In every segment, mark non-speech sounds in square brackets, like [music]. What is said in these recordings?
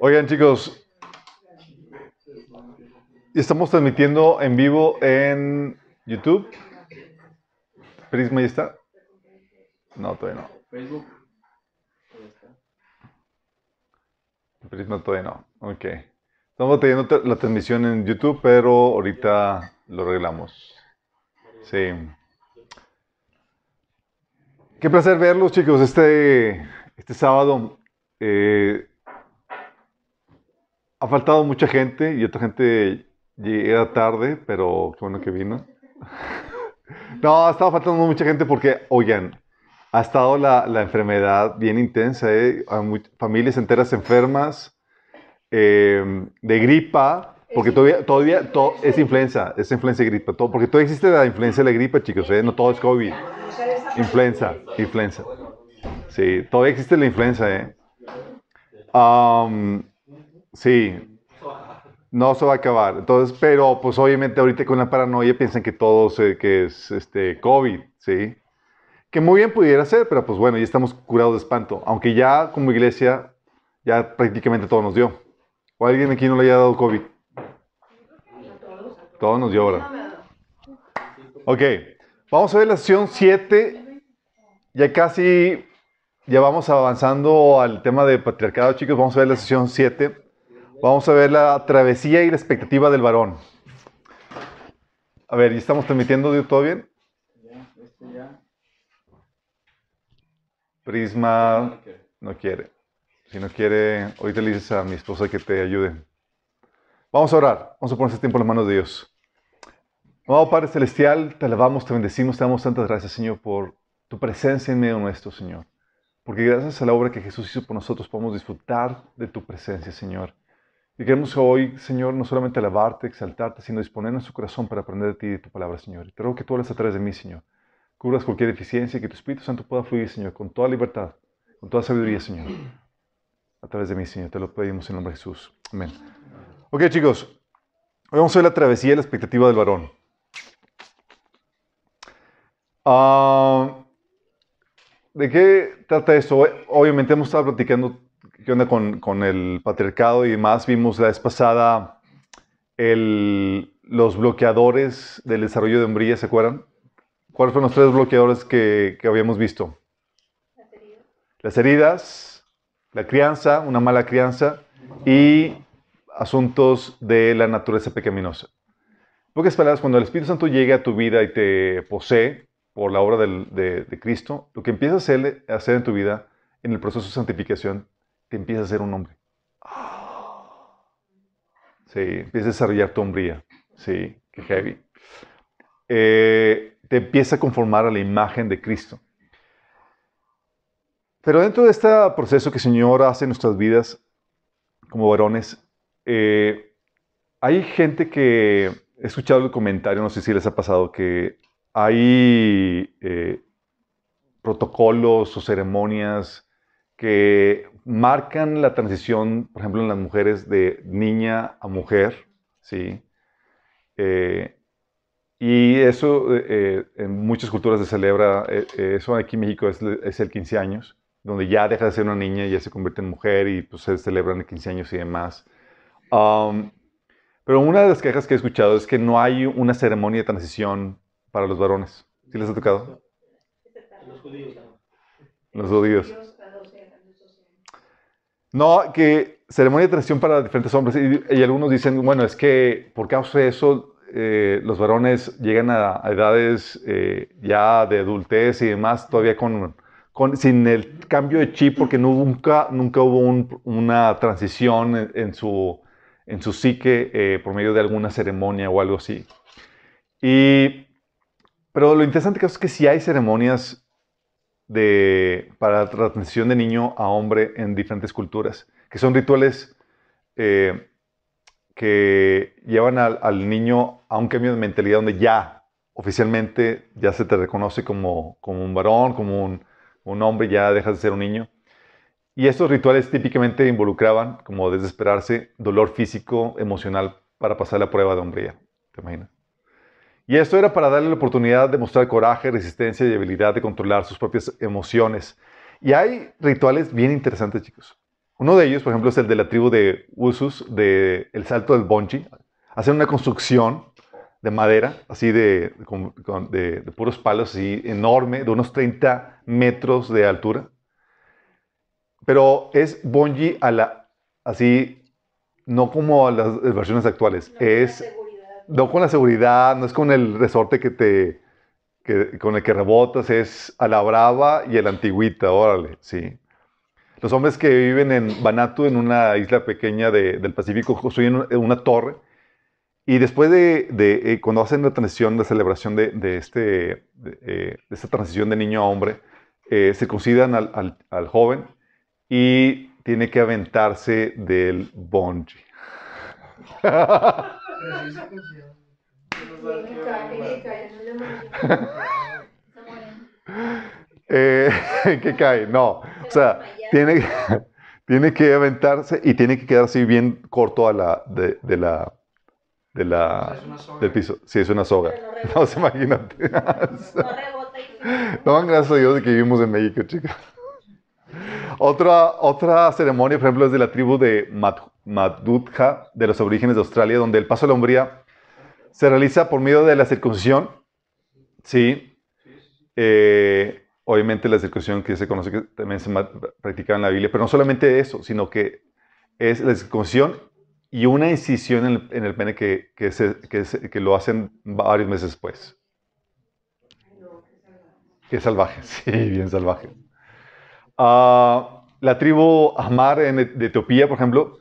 Oigan, chicos, estamos transmitiendo en vivo en YouTube. ¿Prisma ya está? No, todavía no. Facebook. Prisma todavía no. Ok. Estamos teniendo la transmisión en YouTube, pero ahorita lo arreglamos. Sí. Qué placer verlos, chicos, este, este sábado. Eh, ha faltado mucha gente y otra gente llega tarde, pero qué bueno que vino. [laughs] no, ha estado faltando mucha gente porque, oigan, ha estado la, la enfermedad bien intensa, ¿eh? Hay familias enteras enfermas eh, de gripa, porque todavía, todavía todo, es influenza, es influenza y gripa, todo, porque todavía existe la influenza y la gripa, chicos, ¿eh? no todo es COVID. Influenza, influenza. Sí, todavía existe la influenza, ¿eh? Um, sí, no se va a acabar. Entonces, pero pues obviamente ahorita con la paranoia piensan que todo se, que es este COVID, ¿sí? Que muy bien pudiera ser, pero pues bueno, ya estamos curados de espanto. Aunque ya como iglesia, ya prácticamente todo nos dio. ¿O alguien aquí no le haya dado COVID? Todo nos dio ahora. Ok, vamos a ver la sesión 7. Ya casi, ya vamos avanzando al tema de patriarcado, chicos. Vamos a ver la sesión 7. Vamos a ver la travesía y la expectativa del varón. A ver, ¿y estamos transmitiendo todo bien? Prisma no quiere. Si no quiere, ahorita le dices a mi esposa que te ayude. Vamos a orar. Vamos a poner este tiempo en las manos de Dios. Amado Padre Celestial, te alabamos, te bendecimos, te damos tantas gracias, Señor, por tu presencia en medio nuestro, Señor. Porque gracias a la obra que Jesús hizo por nosotros podemos disfrutar de tu presencia, Señor. Y queremos hoy, Señor, no solamente alabarte, exaltarte, sino disponer nuestro corazón para aprender de ti y de tu palabra, Señor. Y te ruego que tú hables a través de mí, Señor. Cubras cualquier deficiencia y que tu Espíritu Santo pueda fluir, Señor, con toda libertad, con toda sabiduría, Señor. A través de mí, Señor. Te lo pedimos en nombre de Jesús. Amén. Ok, chicos. Hoy vamos a ver la travesía y la expectativa del varón. Ah, ¿De qué trata esto? Obviamente hemos estado platicando qué onda con, con el patriarcado y demás. Vimos la vez pasada el, los bloqueadores del desarrollo de hombría, ¿se acuerdan? ¿Cuáles fueron los tres bloqueadores que, que habíamos visto? Las heridas. Las heridas, la crianza, una mala crianza y asuntos de la naturaleza pecaminosa. En pocas palabras, cuando el Espíritu Santo llega a tu vida y te posee por la obra del, de, de, Cristo, lo que empieza a hacer, a hacer en tu vida, en el proceso de santificación, te empieza a ser un hombre. Sí, empieza a desarrollar tu hombría. Sí, qué heavy. Eh, te empieza a conformar a la imagen de Cristo. Pero dentro de este proceso que el Señor hace en nuestras vidas como varones, eh, hay gente que he escuchado el comentario, no sé si les ha pasado, que hay eh, protocolos o ceremonias que marcan la transición, por ejemplo, en las mujeres de niña a mujer, ¿sí? Eh, y eso eh, en muchas culturas se celebra, eh, eso aquí en México es, es, el 15 años, donde ya deja de ser una niña y ya se convierte en mujer y pues se celebran el 15 años y demás. Um, pero una de las quejas que he escuchado es que no hay una ceremonia de transición para los varones. ¿Sí les ha tocado? Los judíos. Los judíos. No, que ceremonia de transición para diferentes hombres. Y, algunos dicen, bueno, es que por causa de eso, eh, los varones llegan a, edades eh, ya de adultez y demás, todavía con, con, sin el cambio de chip, porque nunca, nunca hubo un, una transición en, su, en su psique eh, por medio de alguna ceremonia o algo así. Y, pero lo interesante es que sí hay ceremonias para la transición de niño a hombre en diferentes culturas, que son rituales eh, que llevan al, al, niño a un cambio de mentalidad donde ya oficialmente ya se te reconoce como, como un varón, como un, un, hombre, ya dejas de ser un niño. Y estos rituales típicamente involucraban, como desesperarse, dolor físico, emocional para pasar la prueba de hombría. ¿Te imaginas? Y esto era para darle la oportunidad de mostrar coraje, resistencia y habilidad de controlar sus propias emociones. Y hay rituales bien interesantes, chicos. Uno de ellos, por ejemplo, es el de la tribu de Usus, de el salto del Bonchi. Hacen una construcción de madera, así de, de, de, puros palos, así enorme, de unos 30 metros de altura. Pero es bungee a la, así, no como a las versiones actuales. No es, no con la seguridad, no es con el resorte que te, que, con el que rebotas, es a la brava y a la antigüita, órale, sí. Los hombres que viven en Banatu, en una isla pequeña de, del Pacífico, construyen una torre y después de, eh, cuando hacen la transición, la celebración de, de este, de, eh, esta transición de niño a hombre, eh, se consideran al, joven y tiene que aventarse del bungee. [laughs] eh, [laughs] ¿Qué cae? No. O sea, tiene, [laughs] tiene que aventarse y tiene que quedarse bien corto a la, de, de la de la, del piso. Sí, es una soga. [laughs] No, se imagínate. no, gracias a Dios de que vivimos en México, chicos. Otra, otra ceremonia, por ejemplo, es de la tribu de Madhutja, de los orígenes de Australia, donde el paso a la hombría se realiza por medio de la circuncisión. Sí. Eh, obviamente la circuncisión que se conoce que también se practica en la Biblia, pero no solamente eso, sino que es la circuncisión y una incisión en el, en el pene que, que, se, que, lo hacen varios meses después. Qué salvaje, [laughs] sí, bien salvaje. Uh, la tribu Amar en, de Etiopía, por ejemplo,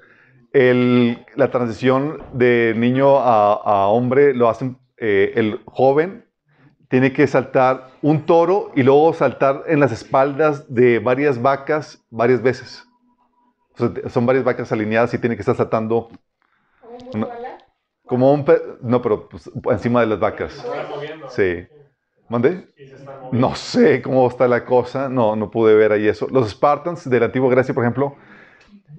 el, la transición de niño a, a hombre lo hacen eh, el joven tiene que saltar un toro y luego saltar en las espaldas de varias vacas varias veces. O sea, son varias vacas alineadas y tiene que estar saltando. ¿Un como un no, pero pues, encima de las vacas. Sí. ¿Mande? No sé cómo está la cosa. No, no pude ver ahí eso. Los Spartans de la antigua Grecia, por ejemplo,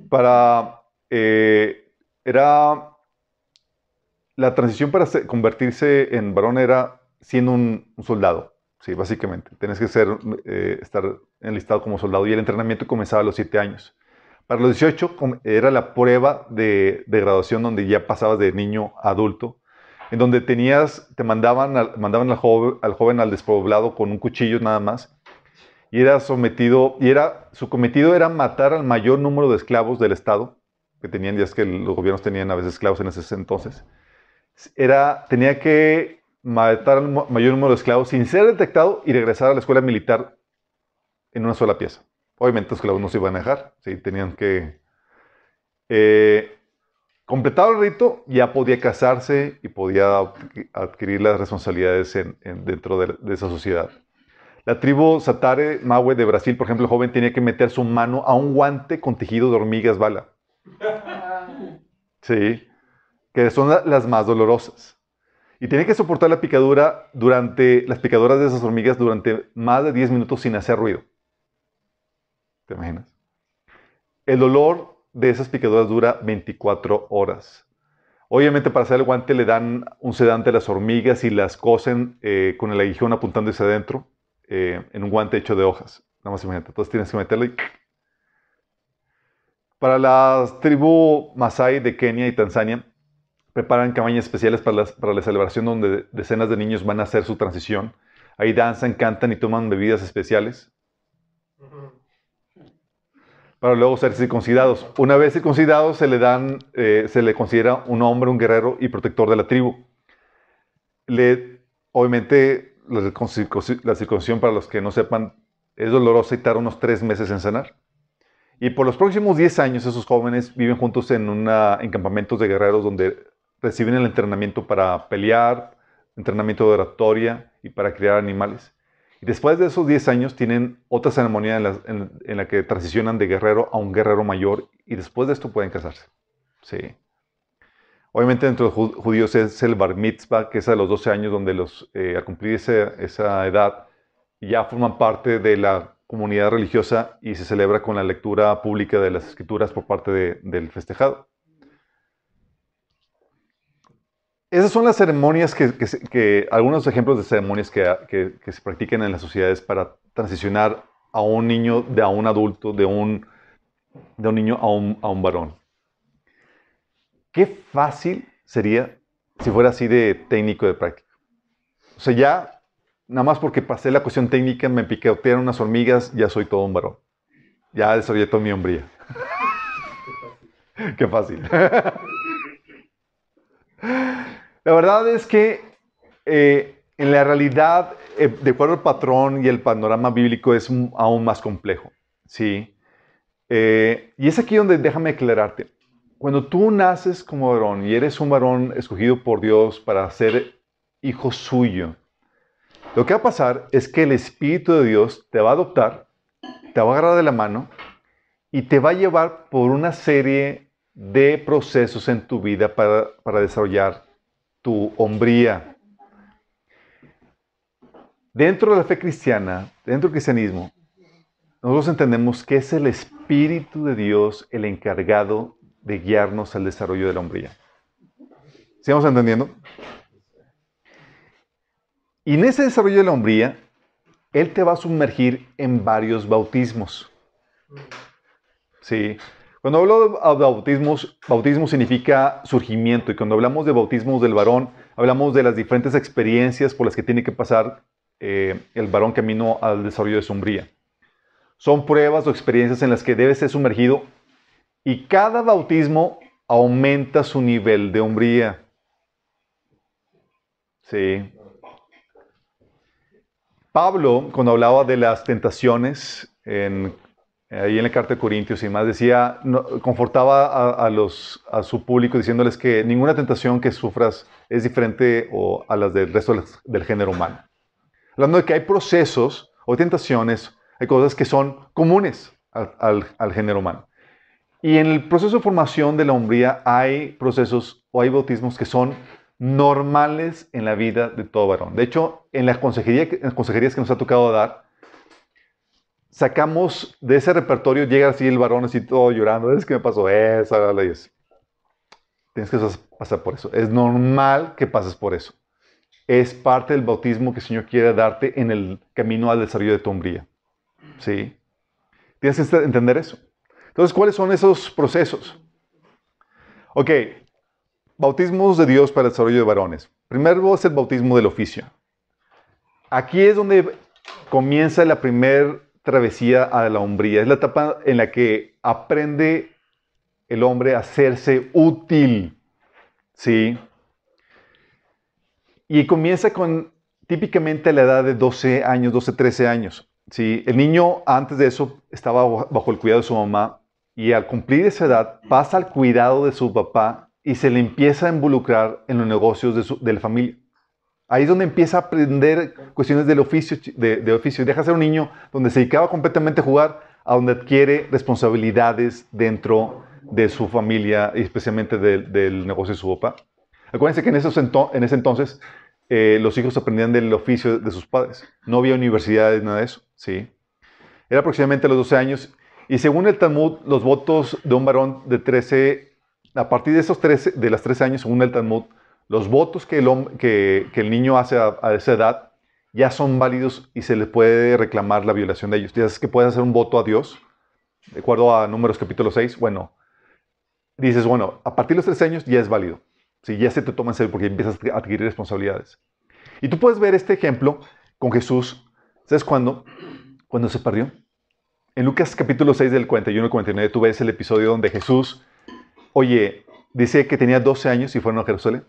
para eh, era la transición para convertirse en varón era siendo un, un soldado. Sí, básicamente. Tienes que ser, eh, estar enlistado como soldado y el entrenamiento comenzaba a los 7 años. Para los 18 era la prueba de, de, graduación donde ya pasabas de niño a adulto, en donde tenías, te mandaban, al, mandaban al joven, al joven despoblado con un cuchillo nada más, y era sometido, y era, su cometido era matar al mayor número de esclavos del Estado, que tenían, es que los gobiernos tenían a veces esclavos en ese entonces, era, tenía que matar al mayor número de esclavos sin ser detectado y regresar a la escuela militar en una sola pieza. Obviamente los esclavos no se iban a dejar, ¿sí? tenían que... Eh, completado el rito, ya podía casarse y podía adquirir las responsabilidades en, en, dentro de, esa sociedad. La tribu Satare Mawe de Brasil, por ejemplo, el joven tenía que meter su mano a un guante con tejido de hormigas bala. Sí, que son las más dolorosas. Y tiene que soportar la picadura durante, las picaduras de esas hormigas durante más de 10 minutos sin hacer ruido. ¿Te imaginas? El dolor de esas picaduras dura 24 horas. Obviamente para hacer el guante le dan un sedante a las hormigas y las cosen eh, con el aguijón apuntando hacia adentro eh, en un guante hecho de hojas. Nada más imagínate. Entonces tienes que meterlo y... Para las tribu Masai de Kenia y Tanzania, preparan cabañas especiales para, la celebración donde decenas de niños van a hacer su transición. Ahí danzan, cantan y toman bebidas especiales. Uh para luego ser circuncidados. Una vez circuncidados se le dan, eh, se le considera un hombre, un guerrero y protector de la tribu. Le, obviamente la, la circuncisión, para los que no sepan, es dolorosa y tarda unos tres meses en sanar. Y por los próximos 10 años esos jóvenes viven juntos en, una, en campamentos de guerreros donde reciben el entrenamiento para pelear, entrenamiento de oratoria y para criar animales. Después de esos 10 años tienen otra ceremonia en la, que transicionan de guerrero a un guerrero mayor y después de esto pueden casarse. Sí. Obviamente dentro de los judíos es el bar mitzvah, que es a los 12 años donde los, eh, al cumplir esa edad ya forman parte de la comunidad religiosa y se celebra con la lectura pública de las escrituras por parte de, del festejado. Esas son las ceremonias que, algunos ejemplos de ceremonias que, se practican en las sociedades para transicionar a un niño de a un adulto, de un de un niño a un, a un varón. Qué fácil sería si fuera así de técnico de práctica. O sea, ya, nada más porque pasé la cuestión técnica, me piquetearon unas hormigas, ya soy todo un varón. Ya desarrollé toda mi hombría. [laughs] Qué fácil. [laughs] la verdad es que eh, en la realidad, eh, de acuerdo al patrón y el panorama bíblico, es aún más complejo. ¿sí? Eh, y es aquí donde déjame aclararte. Cuando tú naces como varón y eres un varón escogido por Dios para ser hijo suyo, lo que va a pasar es que el Espíritu de Dios te va a adoptar, te va a agarrar de la mano y te va a llevar por una serie de procesos en tu vida para, para desarrollar tu hombría. Dentro de la fe cristiana, dentro del cristianismo, nosotros entendemos que es el Espíritu de Dios el encargado de guiarnos al desarrollo de la hombría. ¿Sigamos entendiendo? Y en ese desarrollo de la hombría, Él te va a sumergir en varios bautismos. Sí. Cuando hablo de bautismos, bautismo significa surgimiento. Y cuando hablamos de bautismos del varón, hablamos de las diferentes experiencias por las que tiene que pasar eh, el varón camino al desarrollo de su hombría. Son pruebas o experiencias en las que debe ser sumergido y cada bautismo aumenta su nivel de hombría. Sí. Pablo, cuando hablaba de las tentaciones, en, ahí en la carta de Corintios y más, decía, confortaba a, su público diciéndoles que ninguna tentación que sufras es diferente o a las del resto del, género humano. Hablando de que hay procesos o tentaciones, hay cosas que son comunes al, género humano. Y en el proceso de formación de la hombría hay procesos o hay bautismos que son normales en la vida de todo varón. De hecho, en las, consejería, consejerías que nos ha tocado dar, sacamos de ese repertorio, llega así el varón así todo llorando, es que me pasó eso, es. Tienes que pasar por eso. Es normal que pases por eso. Es parte del bautismo que el Señor quiere darte en el camino al desarrollo de tu hombría. ¿Sí? Tienes que entender eso. Entonces, ¿cuáles son esos procesos? Ok, bautismos de Dios para el desarrollo de varones. Primero es el bautismo del oficio. Aquí es donde comienza la primera travesía a la hombría. Es la etapa en la que aprende el hombre a hacerse útil. ¿Sí? Y comienza con típicamente la edad de 12 años, 12, 13 años. ¿Sí? El niño antes de eso estaba bajo el cuidado de su mamá y al cumplir esa edad pasa al cuidado de su papá y se le empieza a involucrar en los negocios de, de la familia. Ahí es donde empieza a aprender cuestiones del oficio, de, oficio. Deja de ser un niño donde se dedicaba completamente a jugar a donde adquiere responsabilidades dentro de su familia y especialmente del negocio de su papá. Acuérdense que en, esos en ese entonces eh, los hijos aprendían del oficio de sus padres. No había universidades, nada de eso. ¿sí? Era aproximadamente a los 12 años y según el Talmud, los votos de un varón de 13, a partir de esos 13, de las 13 años, según el Talmud, los votos que el, que, que el niño hace a, esa edad ya son válidos y se le puede reclamar la violación de ellos. Ya es que puedes hacer un voto a Dios, de acuerdo a Números capítulo 6. Bueno, dices, bueno, a partir de los 13 años ya es válido. Si ya se te toma en serio porque empiezas a adquirir responsabilidades. Y tú puedes ver este ejemplo con Jesús. ¿Sabes cuándo? Cuando se perdió. En Lucas capítulo 6 del 41 al 49 tú ves el episodio donde Jesús, oye, dice que tenía 12 años y fueron a Jerusalén.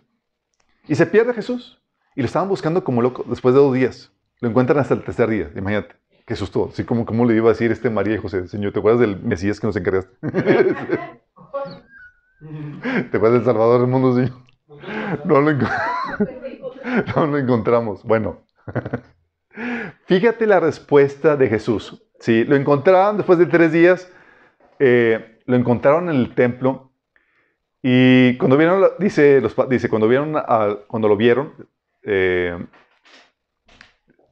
Y se pierde Jesús. Y lo estaban buscando como loco después de dos días. Lo encuentran hasta el tercer día, imagínate. Qué susto. Así como, como le iba a decir este María y José, Señor, ¿te acuerdas del Mesías que nos encargaste? [laughs] ¿Te acuerdas del Salvador del mundo, Señor? No lo, [laughs] no lo encontramos. Bueno, [laughs] fíjate la respuesta de Jesús. Sí, lo encontraron después de tres días, eh, lo encontraron en el templo y cuando vieron, dice, los, dice cuando, vieron cuando lo vieron, eh,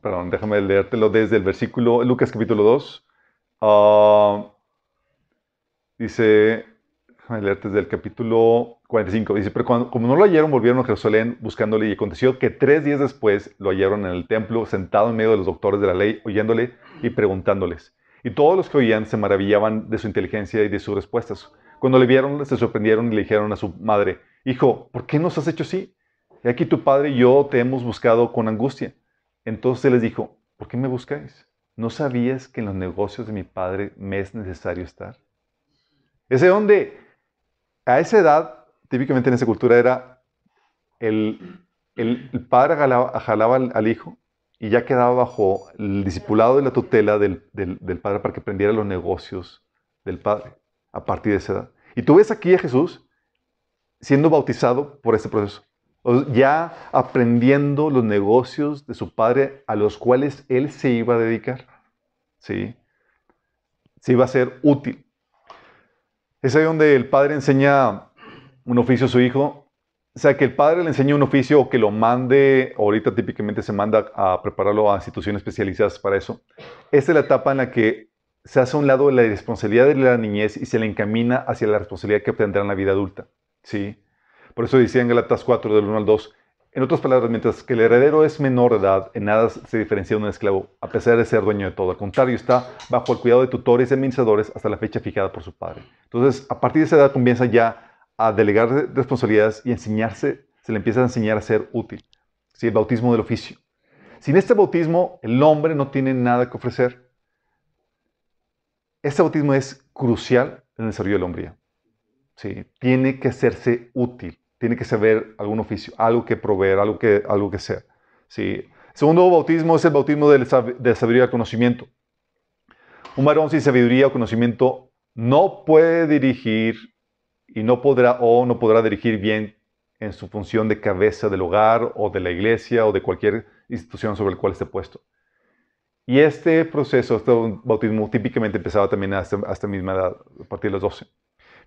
perdón, déjame leértelo desde el versículo, Lucas capítulo 2, ah, dice, déjame leerte desde el capítulo 45, dice, pero cuando, como no lo hallaron, volvieron a Jerusalén buscándole y aconteció que tres días después lo hallaron en el templo, sentado en medio de los doctores de la ley, oyéndole y preguntándoles. Y todos los que oían se maravillaban de su inteligencia y de sus respuestas. Cuando le vieron, se sorprendieron y le dijeron a su madre, Hijo, ¿por qué nos has hecho así? Y aquí tu padre y yo te hemos buscado con angustia. Entonces les dijo, ¿por qué me buscáis? ¿No sabías que en los negocios de mi padre me es necesario estar? Ese donde, a esa edad, típicamente en esa cultura era el, el, padre jalaba, al, hijo y ya quedaba bajo el discipulado y la tutela del, del, del padre para que aprendiera los negocios del padre a partir de esa edad. Y tú ves aquí a Jesús siendo bautizado por este proceso, ya aprendiendo los negocios de su padre a los cuales él se iba a dedicar. ¿Sí? Se iba a ser útil. Es ahí donde el padre enseña un oficio a su hijo. O sea, que el padre le enseñe un oficio o que lo mande, ahorita típicamente se manda a prepararlo a instituciones especializadas para eso. Esta es la etapa en la que se hace a un lado de la responsabilidad de la niñez y se le encamina hacia la responsabilidad que obtendrá en la vida adulta. ¿sí? Por eso decía en Galatas 4, del 1 al 2, en otras palabras, mientras que el heredero es menor de edad, en nada se diferencia de un esclavo, a pesar de ser dueño de todo. Al contrario, está bajo el cuidado de tutores y administradores hasta la fecha fijada por su padre. Entonces, a partir de esa edad comienza ya a delegar responsabilidades y enseñarse, se le empieza a enseñar a ser útil. ¿Sí? El bautismo del oficio. Sin este bautismo, el hombre no tiene nada que ofrecer. Este bautismo es crucial en el desarrollo de la hombría. ¿sí? Tiene que hacerse útil, tiene que saber algún oficio, algo que proveer, algo que, algo que ser. ¿sí? segundo bautismo es el bautismo de, sabiduría y conocimiento. Un varón sin sabiduría o conocimiento no puede dirigir y no podrá o no podrá dirigir bien en su función de cabeza del hogar o de la iglesia o de cualquier institución sobre el cual esté puesto. Y este proceso, este bautismo típicamente empezaba también hasta, hasta misma edad, a partir de los 12.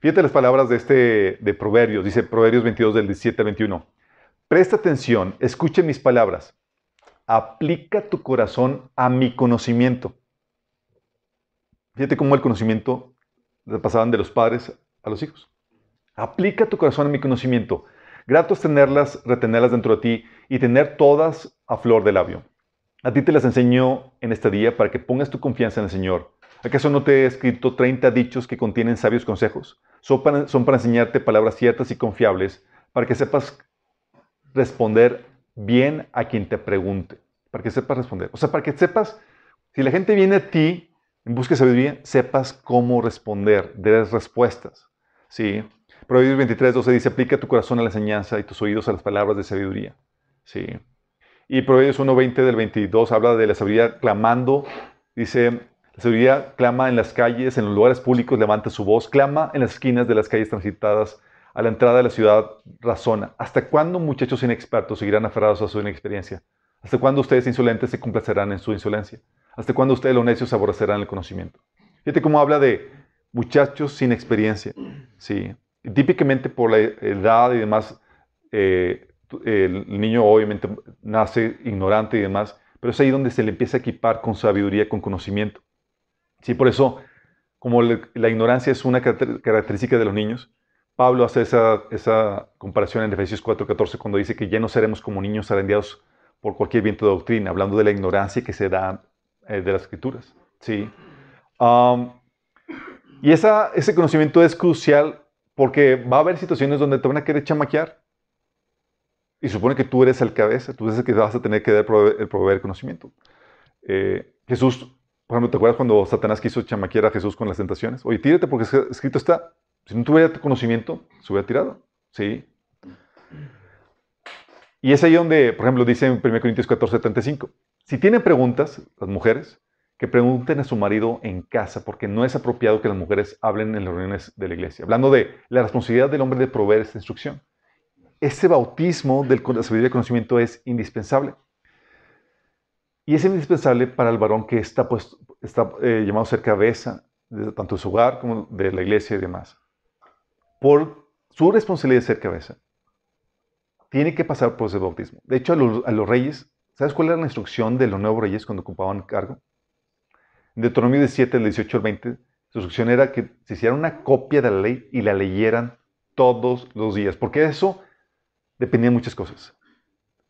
Fíjate las palabras de este de Proverbios, dice Proverbios 22 del 17 al 21. Presta atención, escuche mis palabras. Aplica tu corazón a mi conocimiento. Fíjate cómo el conocimiento pasaban de los padres a los hijos. Aplica tu corazón a mi conocimiento. Grato es tenerlas, retenerlas dentro de ti y tener todas a flor de labio. A ti te las enseño en este día para que pongas tu confianza en el Señor. ¿Acaso no te he escrito 30 dichos que contienen sabios consejos? Son para, enseñarte palabras ciertas y confiables, para que sepas responder bien a quien te pregunte. Para que sepas responder. O sea, para que sepas, si la gente viene a ti en busca de sabiduría, sepas cómo responder, des respuestas. ¿Sí? Proverbios 23, 12 dice, aplica tu corazón a la enseñanza y tus oídos a las palabras de sabiduría. ¿Sí? Y Proverbios 1.20 del 22 habla de la sabiduría clamando. Dice, la sabiduría clama en las calles, en los lugares públicos, levanta su voz, clama en las esquinas de las calles transitadas, a la entrada de la ciudad razona. ¿Hasta cuándo muchachos inexpertos seguirán aferrados a su inexperiencia? ¿Hasta cuándo ustedes insolentes se complacerán en su insolencia? ¿Hasta cuándo ustedes los necios aborrecerán el conocimiento? Fíjate cómo habla de muchachos sin experiencia. Sí. típicamente por la edad y demás, eh, el niño obviamente nace ignorante y demás, pero es ahí donde se le empieza a equipar con sabiduría, con conocimiento. Sí, por eso, como la ignorancia es una característica de los niños, Pablo hace esa, esa comparación en Efesios 4:14 cuando dice que ya no seremos como niños arendiados por cualquier viento de doctrina, hablando de la ignorancia que se da eh, de las escrituras. ¿sí? y esa, ese conocimiento es crucial porque va a haber situaciones donde te van a querer chamaquear. Y supone que tú eres el cabeza, tú eres el que vas a tener que dar el proveer conocimiento. Eh, Jesús, por ejemplo, ¿te acuerdas cuando Satanás quiso chamaquear a Jesús con las tentaciones? Oye, tírate porque escrito está. Si no tuviera conocimiento, se hubiera tirado. ¿Sí? Y es ahí donde, por ejemplo, dice en 1 Corintios 14, 35. Si tienen preguntas, las mujeres, que pregunten a su marido en casa, porque no es apropiado que las mujeres hablen en las reuniones de la iglesia. Hablando de la responsabilidad del hombre de proveer esta instrucción ese bautismo del sabiduría y conocimiento es indispensable. Y es indispensable para el varón que está, pues, está eh, llamado a ser cabeza, de, tanto de su hogar como de la iglesia y demás. Por su responsabilidad de ser cabeza, tiene que pasar por ese bautismo. De hecho, a los, reyes, ¿sabes cuál era la instrucción de los nuevos reyes cuando ocupaban cargo? En Deuteronomio 17, del 18 al 20, su instrucción era que se hiciera una copia de la ley y la leyeran todos los días, porque eso dependía de muchas cosas.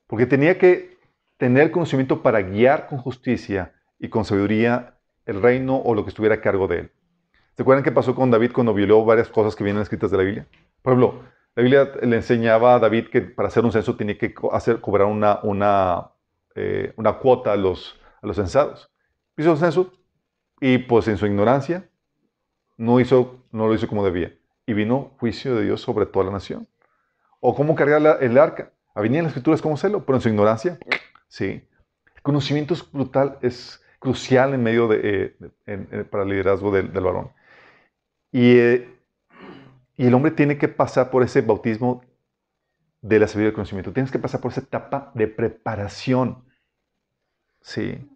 Porque tenía que tener conocimiento para guiar con justicia y con sabiduría el reino o lo que estuviera a cargo de él. ¿Se acuerdan qué pasó con David cuando violó varias cosas que vienen escritas de la Biblia? Por ejemplo, la Biblia le enseñaba a David que para hacer un censo tenía que hacer, cobrar una, una, eh, una cuota a los, a los censados. Hizo el censo y pues en su ignorancia no, hizo, no lo hizo como debía. Y vino juicio de Dios sobre toda la nación. O cómo cargar el arca. Venía en las escrituras cómo hacerlo, pero en su ignorancia, sí. El conocimiento es brutal, es crucial en medio de, eh, para el liderazgo del, varón. Y, eh, y, el hombre tiene que pasar por ese bautismo de la sabiduría del conocimiento. Tienes que pasar por esa etapa de preparación. Sí.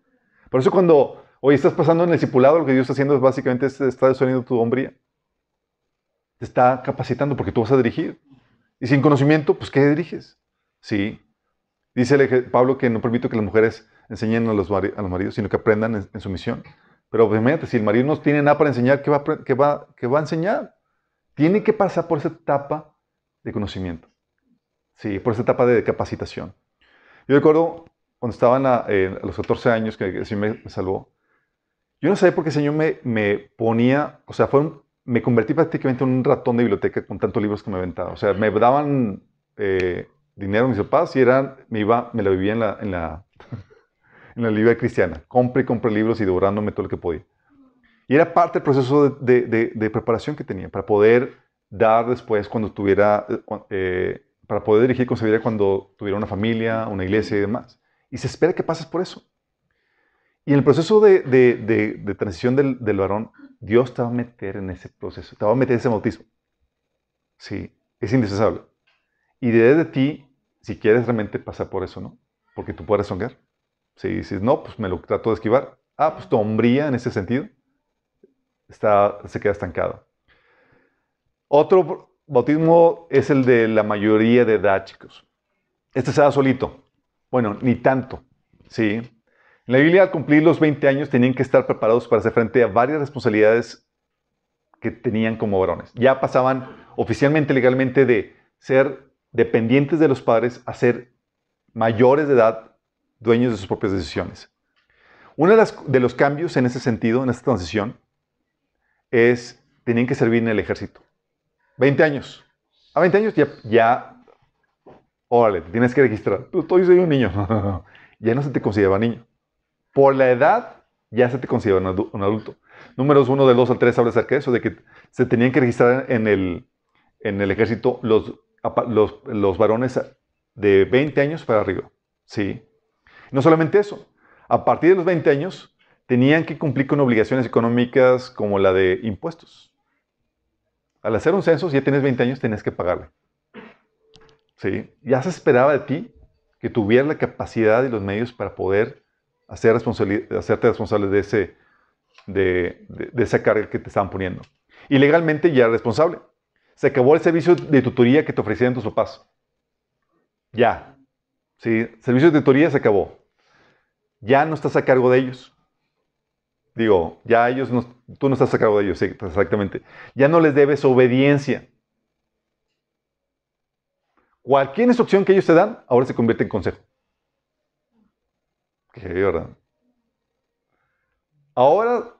Por eso cuando hoy estás pasando en el discipulado, lo que Dios está haciendo es básicamente está desuniendo tu hombría. Te está capacitando porque tú vas a dirigir. Y sin conocimiento, pues ¿qué diriges? Sí. Dice Pablo que no permito que las mujeres enseñen a los, a los maridos, sino que aprendan en, su misión. Pero obviamente, si el marido no tiene nada para enseñar, ¿qué va, qué va, qué va a enseñar? Tiene que pasar por esa etapa de conocimiento. Sí, por esa etapa de capacitación. Yo recuerdo cuando estaba a, los 14 años, que el Señor me, salvó, yo no sabía por qué el Señor me, me ponía, o sea, fue me convertí prácticamente en un ratón de biblioteca con tantos libros que me aventaba. O sea, me daban eh, dinero mis papás y eran, me iba, me lo vivía en la, en la, [laughs] en la librería cristiana. Compré y compré libros y devorándome todo lo que podía. Y era parte del proceso de, de, de, preparación que tenía para poder dar después cuando tuviera, eh, eh, para poder dirigir con seguridad cuando tuviera una familia, una iglesia y demás. Y se espera que pases por eso. Y en el proceso de, de transición del, del, varón, Dios te va a meter en ese proceso, te va a meter en ese bautismo. Sí, es indispensable. Y de ti si quieres realmente pasar por eso, ¿no? Porque tú puedes songar. Si dices, no, pues me lo trato de esquivar. Ah, pues tu hombría en ese sentido está, se queda estancado. Otro bautismo es el de la mayoría de edad, chicos. Este se da solito. Bueno, ni tanto. Sí. En la Biblia, al cumplir los 20 años, tenían que estar preparados para hacer frente a varias responsabilidades que tenían como varones. Ya pasaban oficialmente, legalmente, de ser dependientes de los padres a ser mayores de edad, dueños de sus propias decisiones. Uno de, de los cambios en ese sentido, en esta transición, es, tenían que servir en el ejército. 20 años. A 20 años ya, órale, tienes que registrar. Tú, tú soy un niño. [laughs] ya no se te consideraba niño. Por la edad, ya se te considera un adulto. Números 1 del 2 al 3 habla acerca de eso, de que se tenían que registrar en el, en el ejército los los, los varones de 20 años para arriba. ¿sí? No solamente eso, a partir de los 20 años tenían que cumplir con obligaciones económicas como la de impuestos. Al hacer un censo, si ya tienes 20 años, tienes que pagarle. ¿Sí? Ya se esperaba de ti que tuvieras la capacidad y los medios para poder hacer hacerte responsable de, ese, de, de esa carga que te estaban poniendo. Y legalmente ya responsable. Se acabó el servicio de tutoría que te ofrecían tus papás. Ya. ¿Sí? Servicio de tutoría se acabó. Ya no estás a cargo de ellos. Digo, ya ellos no, tú no estás a cargo de ellos, sí, exactamente. Ya no les debes obediencia. Cualquier instrucción que ellos te dan, ahora se convierte en consejo. Qué verdad. Ahora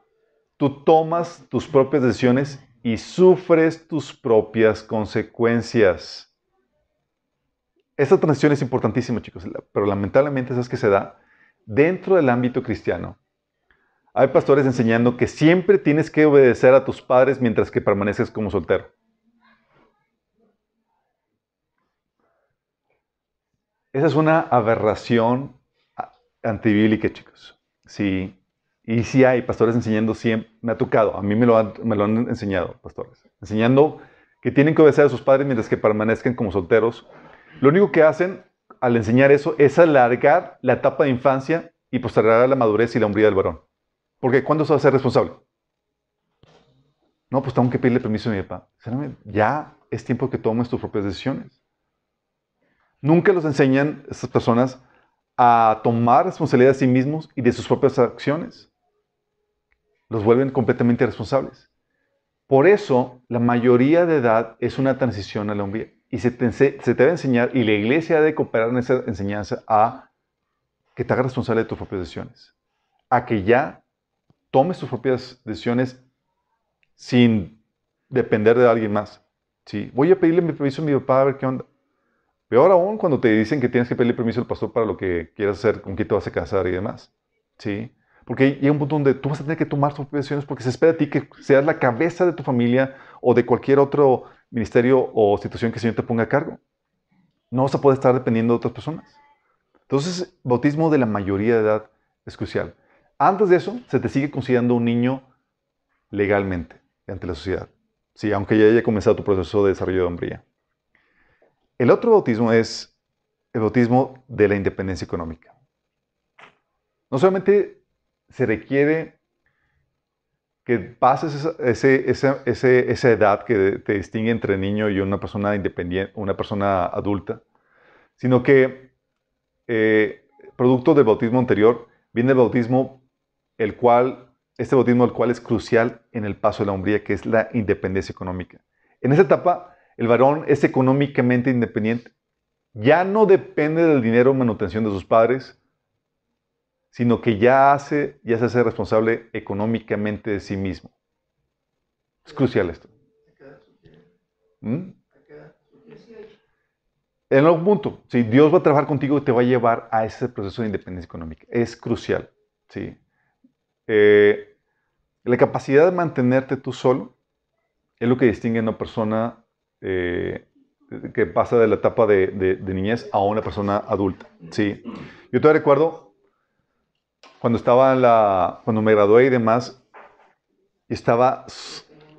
tú tomas tus propias decisiones y sufres tus propias consecuencias. Esta transición es importantísima, chicos, pero lamentablemente es que se da dentro del ámbito cristiano. Hay pastores enseñando que siempre tienes que obedecer a tus padres mientras que permaneces como soltero. Esa es una aberración antibíblica, chicos. Sí, y sí hay pastores enseñando siempre, me ha tocado, a mí me lo, han, me lo han enseñado, pastores, enseñando que tienen que obedecer a sus padres mientras que permanezcan como solteros. Lo único que hacen al enseñar eso es alargar la etapa de infancia y postergar la madurez y la hombría del varón. Porque ¿cuándo se va a ser responsable? No, pues tengo que pedirle permiso a mi papá. Ya es tiempo que tomes tus propias decisiones. Nunca los enseñan estas personas a tomar responsabilidad de sí mismos y de sus propias acciones los vuelven completamente responsables. Por eso, la mayoría de edad es una transición a la hombría. Y se te, se te debe enseñar, y la iglesia debe cooperar en esa enseñanza a que te hagas responsable de tus propias decisiones. A que ya tomes tus propias decisiones sin depender de alguien más. ¿sí? Voy a pedirle permiso a mi papá a ver qué onda. Peor aún cuando te dicen que tienes que pedirle permiso al pastor para lo que quieras hacer, con quién te vas a casar y demás. ¿sí? Porque llega un punto donde tú vas a tener que tomar tus decisiones porque se espera de ti que seas la cabeza de tu familia o de cualquier otro ministerio o situación que el Señor te ponga a cargo. No vas a poder estar dependiendo de otras personas. Entonces, bautismo de la mayoría de edad es crucial. Antes de eso, se te sigue considerando un niño legalmente ante la sociedad. Sí, aunque ya haya comenzado tu proceso de desarrollo de hombría. El otro bautismo es el bautismo de la independencia económica. No solamente se requiere que pases esa, edad que te distingue entre niño y una persona independiente, una persona adulta, sino que eh, producto del bautismo anterior viene el bautismo, el cual, este bautismo el cual es crucial en el paso de la hombría, que es la independencia económica. En esa etapa, el varón es económicamente independiente. Ya no depende del dinero o manutención de sus padres, sino que ya, hace, ya se hace responsable económicamente de sí mismo. Es crucial esto. ¿Mm? En algún punto, si Dios va a trabajar contigo y te va a llevar a ese proceso de independencia económica. Es crucial. ¿sí? Eh, la capacidad de mantenerte tú solo es lo que distingue a una persona eh, que pasa de la etapa de, niñez a una persona adulta. ¿sí? Yo te recuerdo cuando estaba la, cuando me gradué y demás, estaba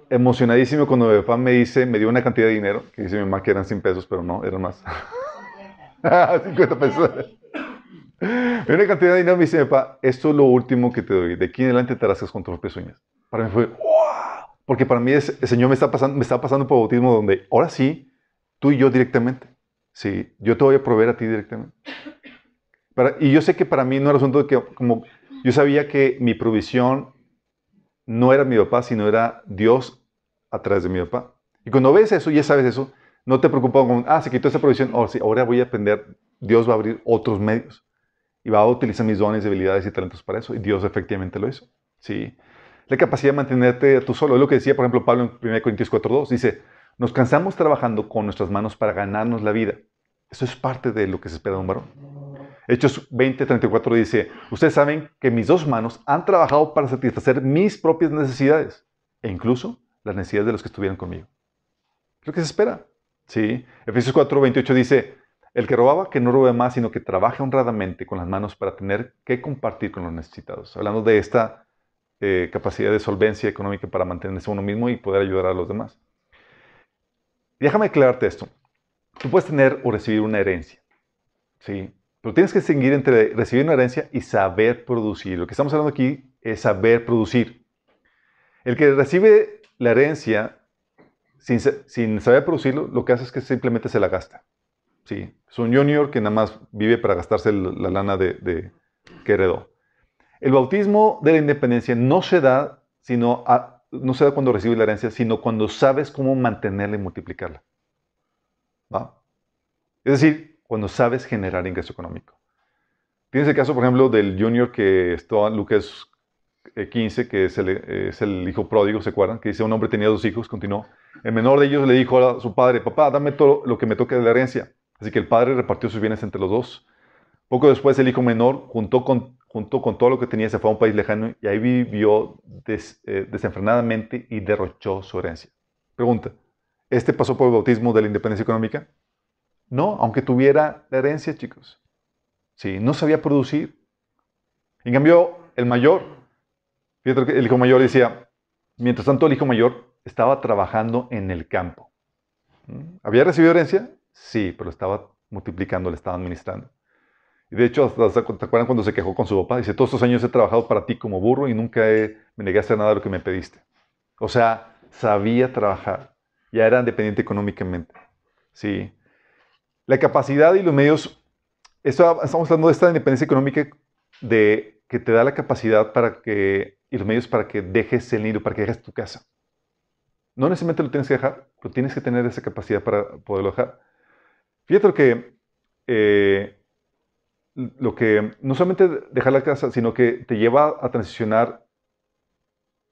emocionadísimo cuando mi papá me dice, me dio una cantidad de dinero, que dice mi mamá que eran 100 pesos, pero no, eran más. [laughs] 50 pesos. me una cantidad de dinero, me dice mi papá, esto es lo último que te doy, de aquí en adelante te harás con tus propias uñas. Para mí fue, ¡wow! Porque para mí el Señor me está, pasando, me está pasando por bautismo donde, ahora sí, tú y yo directamente. Sí, yo te voy a proveer a ti directamente y yo sé que para mí no era asunto de que, como yo sabía que mi provisión no era mi papá, sino era Dios a través de mi papá. Y cuando ves eso, ya sabes eso, no te preocupas con, ah, se quitó esa provisión, oh, sí, ahora voy a aprender, Dios va a abrir otros medios y va a utilizar mis dones, habilidades y talentos para eso. Y Dios efectivamente lo hizo. Sí. La capacidad de mantenerte tú solo. Es lo que decía, por ejemplo, Pablo en 1 Corintios 4.2. Dice, nos cansamos trabajando con nuestras manos para ganarnos la vida. Eso es parte de lo que se espera de un varón. Hechos 20, 34 dice, ustedes saben que mis dos manos han trabajado para satisfacer mis propias necesidades e incluso las necesidades de los que estuvieron conmigo. Es lo que se espera. ¿sí? Efesios 4, 28 dice, el que robaba, que no robe más, sino que trabaje honradamente con las manos para tener que compartir con los necesitados. Hablando de esta eh, capacidad de solvencia económica para mantenerse uno mismo y poder ayudar a los demás. Déjame aclararte esto. Tú puedes tener o recibir una herencia. ¿sí? Pero tienes que seguir entre recibir una herencia y saber producir. Lo que estamos hablando aquí es saber producir. El que recibe la herencia sin, saber producirlo, lo que hace es que simplemente se la gasta. Sí, es un junior que nada más vive para gastarse la, lana de, que heredó. El bautismo de la independencia no se da, sino no se da cuando recibes la herencia, sino cuando sabes cómo mantenerla y multiplicarla. Es decir, cuando sabes generar ingreso económico. Tienes el caso, por ejemplo, del junior que está en Lucas 15, que es el, hijo pródigo, ¿se acuerdan? Que dice, un hombre tenía dos hijos, continuó. El menor de ellos le dijo a su padre, papá, dame todo lo que me toque de la herencia. Así que el padre repartió sus bienes entre los dos. Poco después el hijo menor, junto con, junto con todo lo que tenía, se fue a un país lejano y ahí vivió eh, desenfrenadamente y derrochó su herencia. Pregunta, ¿este pasó por el bautismo de la independencia económica? No, aunque tuviera la herencia, chicos. Sí, no sabía producir. En cambio, el mayor, el hijo mayor decía, mientras tanto el hijo mayor estaba trabajando en el campo. ¿Mm? ¿Había recibido herencia? Sí, pero estaba multiplicando, le estaba administrando. De hecho, ¿te acuerdan cuando se quejó con su papá? Dice, todos estos años he trabajado para ti como burro y nunca me negué a hacer nada de lo que me pediste. O sea, sabía trabajar. Ya era independiente económicamente. Sí. La capacidad y los medios, esto, estamos hablando de esta independencia económica de que te da la capacidad para que, y los medios para que dejes el nido, para que dejes tu casa. No necesariamente lo tienes que dejar, pero tienes que tener esa capacidad para poderlo dejar. Fíjate lo que, eh, lo que no solamente dejar la casa, sino que te lleva a transicionar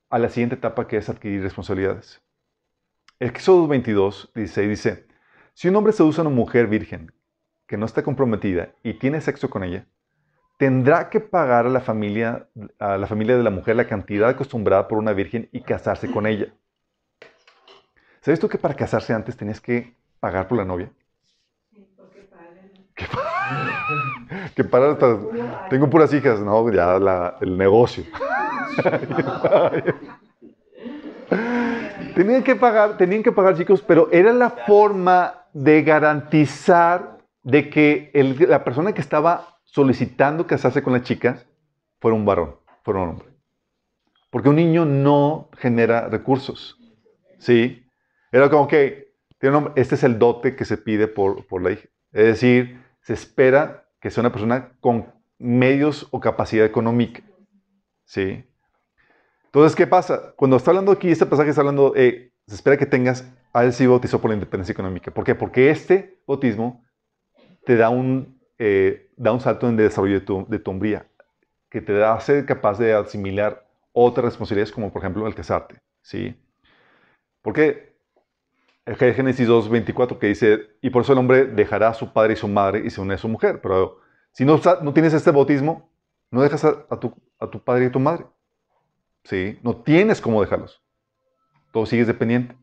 a la siguiente etapa que es adquirir responsabilidades. Éxodo 22, 16 dice, si un hombre seduce a una mujer virgen que no está comprometida y tiene sexo con ella, tendrá que pagar a la familia, a la familia de la mujer la cantidad acostumbrada por una virgen y casarse con ella. ¿Sabes tú que para casarse antes tenías que pagar por la novia? ¿Qué [laughs] que para tengo puras hijas, no, ya el negocio. [laughs] tenían que pagar, tenían que pagar, chicos, pero era la forma de garantizar de que la persona que estaba solicitando casarse con la chica fuera un varón, fuera un hombre. Porque un niño no genera recursos. ¿Sí? Era como que, este es el dote que se pide por, por la hija. Es decir, se espera que sea una persona con medios o capacidad económica. ¿Sí? Entonces, ¿qué pasa? Cuando está hablando aquí, este pasaje está hablando, eh, se espera que tengas, a él sí bautizó por la independencia económica. ¿Por qué? Porque este bautismo te da un, eh, da un salto en el desarrollo de tu, de tu hombría, que te da a ser capaz de asimilar otras responsabilidades, como por ejemplo el casarte. ¿Sí? Porque Génesis 2, 24, que dice, y por eso el hombre dejará a su padre y su madre y se une a su mujer. Pero si no, no tienes este bautismo, no dejas a, tu, a tu padre y a tu madre. ¿sí? No tienes cómo dejarlos. Todo sigues dependiente.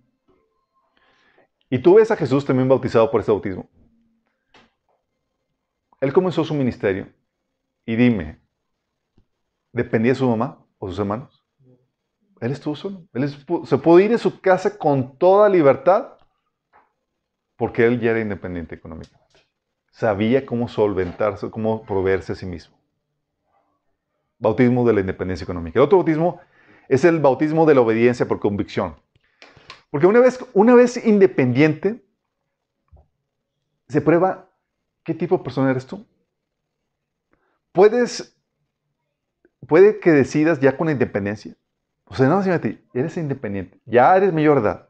Y tú ves a Jesús también bautizado por este bautismo. Él comenzó su ministerio y dime, ¿dependía de su mamá o sus hermanos? Él estuvo solo. Él se pudo ir a su casa con toda libertad porque él ya era independiente económicamente. Sabía cómo solventarse, cómo proveerse a sí mismo. Bautismo de la independencia económica. El otro bautismo es el bautismo de la obediencia por convicción. Porque una vez, una vez independiente, se prueba qué tipo de persona eres tú. Puedes, puede que decidas ya con la independencia. O sea, no, ti, eres independiente, ya eres mayor edad,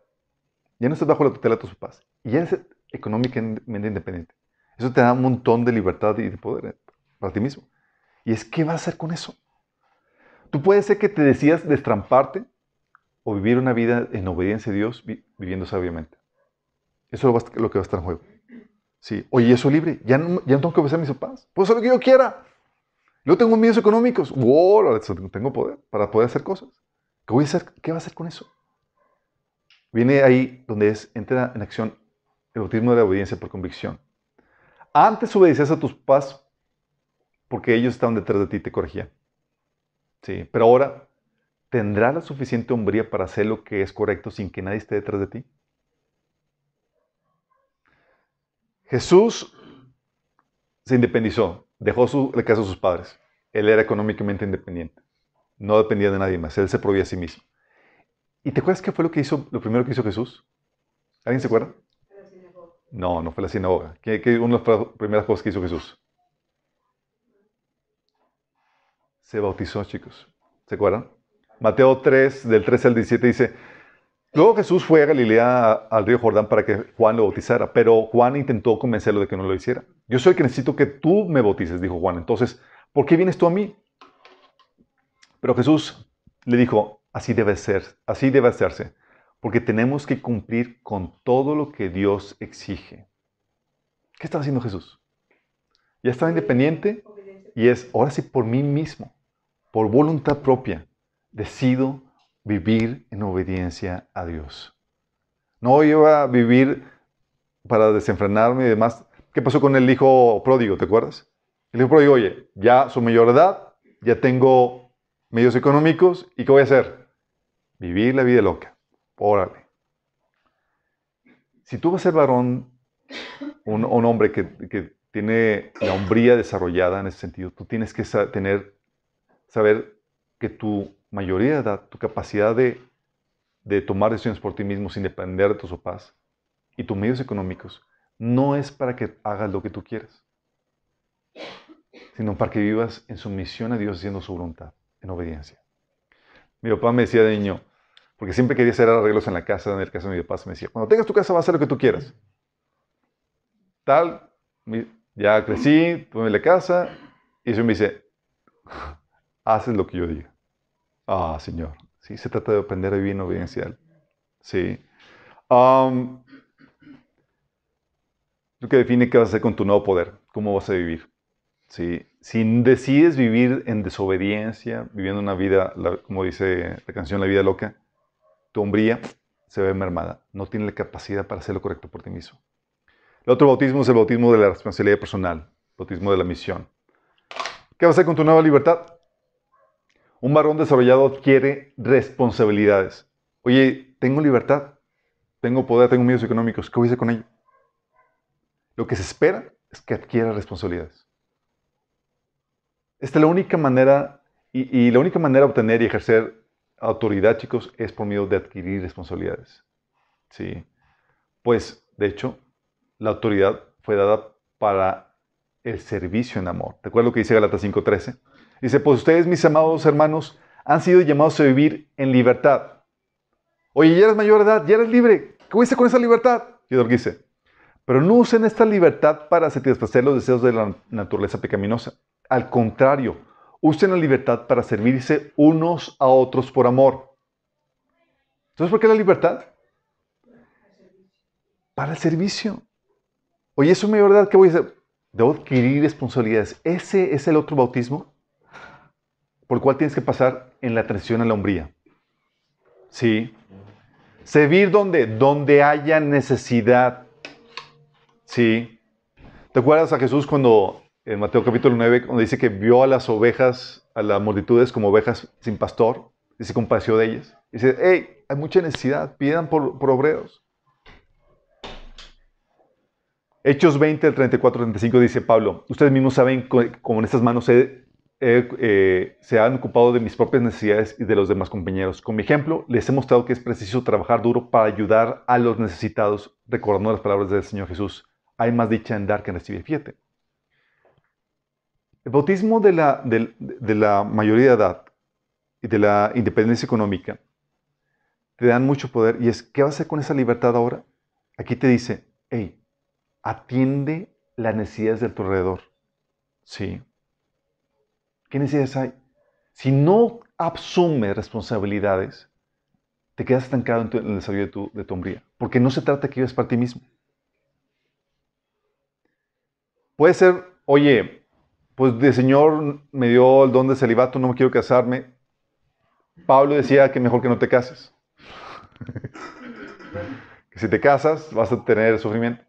ya no estás bajo la tutela de tus papás, y eres económicamente independiente. Eso te da un montón de libertad y de poder para ti mismo. Y es, ¿qué vas a hacer con eso? Tú puedes ser que te decidas destramparte o vivir una vida en obediencia a Dios viviendo sabiamente. Eso es lo que va a estar en juego. Sí. Oye, eso libre. Ya no, ya no tengo que obedecer a mis papás. Puedo hacer lo que yo quiera. Yo tengo medios económicos. Wow, tengo poder para poder hacer cosas. ¿Qué voy a hacer? ¿Qué va a hacer con eso? Viene ahí donde es, entra en acción el bautismo de la obediencia por convicción. Antes obedecías a tus papás porque ellos estaban detrás de ti y te corregían. Sí, pero ahora, ¿tendrá la suficiente hombría para hacer lo que es correcto sin que nadie esté detrás de ti? Jesús se independizó, dejó su, la casa de sus padres. Él era económicamente independiente. No dependía de nadie más. Él se proveía a sí mismo. ¿Y te acuerdas qué fue lo que hizo, lo primero que hizo Jesús? ¿Alguien se acuerda? No, no fue la sinagoga. ¿Qué, qué una de las primeras cosas que hizo Jesús? se bautizó, chicos. ¿Se acuerdan? Mateo 3, del 13 al 17 dice, luego Jesús fue a Galilea, al río Jordán, para que Juan lo bautizara, pero Juan intentó convencerlo de que no lo hiciera. Yo soy el que necesito que tú me bautices, dijo Juan. Entonces, ¿por qué vienes tú a mí? Pero Jesús le dijo, así debe ser, así debe hacerse, porque tenemos que cumplir con todo lo que Dios exige. ¿Qué estaba haciendo Jesús? Ya estaba independiente y es, ahora sí, por mí mismo por voluntad propia, decido vivir en obediencia a Dios. No iba a vivir para desenfrenarme y demás. ¿Qué pasó con el hijo pródigo? ¿Te acuerdas? El hijo pródigo, oye, ya soy mayor edad, ya tengo medios económicos, ¿y qué voy a hacer? Vivir la vida loca. Órale. Si tú vas a ser varón, un, hombre que, tiene la hombría desarrollada en ese sentido, tú tienes que tener saber que tu mayoría de edad, tu capacidad de, tomar decisiones por ti mismo sin depender de tus papás y tus medios económicos, no es para que hagas lo que tú quieras, sino para que vivas en sumisión a Dios haciendo su voluntad, en obediencia. Mi papá me decía de niño, porque siempre quería hacer arreglos en la casa, en el caso de mi papá, me decía, cuando tengas tu casa vas a hacer lo que tú quieras. Tal, ya crecí, tuve la casa, y eso me dice, haces lo que yo diga. Ah, Señor, ¿sí? Se trata de aprender a vivir en obediencia. ¿sí? Um, lo que define qué vas a hacer con tu nuevo poder, cómo vas a vivir. ¿sí? Si decides vivir en desobediencia, viviendo una vida, como dice la canción La vida loca, tu hombría se ve mermada. No tiene la capacidad para hacer lo correcto por ti mismo. El otro bautismo es el bautismo de la responsabilidad personal, bautismo de la misión. ¿Qué vas a hacer con tu nueva libertad? Un varón desarrollado adquiere responsabilidades. Oye, tengo libertad, tengo poder, tengo medios económicos, ¿qué voy a hacer con ello? Lo que se espera es que adquiera responsabilidades. Esta es la única manera, y, la única manera de obtener y ejercer autoridad, chicos, es por medio de adquirir responsabilidades. ¿Sí? Pues, de hecho, la autoridad fue dada para el servicio en amor. ¿Te acuerdas lo que dice Galatas 5.13? Dice, pues ustedes, mis amados hermanos, han sido llamados a vivir en libertad. Oye, ya eres mayor de edad, ya eres libre. ¿Qué voy con esa libertad? Y dice, pero no usen esta libertad para satisfacer los deseos de la naturaleza pecaminosa. Al contrario, usen la libertad para servirse unos a otros por amor. Entonces, ¿por qué la libertad? Para el servicio. Oye, eso es mayor edad, ¿qué voy a hacer? Debo adquirir responsabilidades. Ese es el otro bautismo por el cual tienes que pasar en la transición a la hombría. Sí. Servir donde, donde haya necesidad. Sí. ¿Te acuerdas a Jesús cuando en Mateo capítulo 9, cuando dice que vio a las ovejas, a las multitudes como ovejas sin pastor, y se compadeció de ellas? Dice, hey, hay mucha necesidad, pidan por, por obreros. Hechos 20, 34, 35 dice Pablo, ustedes mismos saben cómo en estas manos eh, se han ocupado de mis propias necesidades y de los demás compañeros. Con mi ejemplo, les he mostrado que es preciso trabajar duro para ayudar a los necesitados, recordando las palabras del Señor Jesús. Hay más dicha en dar que en recibir. Fíjate. El bautismo de la, mayoría de edad y de la independencia económica te dan mucho poder. Y es, ¿qué vas a hacer con esa libertad ahora? Aquí te dice, hey, atiende las necesidades de tu alrededor. Sí. ¿Qué necesidades hay? Si no asumes responsabilidades, te quedas estancado en, el desarrollo de tu, de hombría. Porque no se trata que vivas para ti mismo. Puede ser, oye, pues el Señor me dio el don de celibato, no me quiero casarme. Pablo decía que mejor que no te cases. [laughs] que si te casas vas a tener sufrimiento.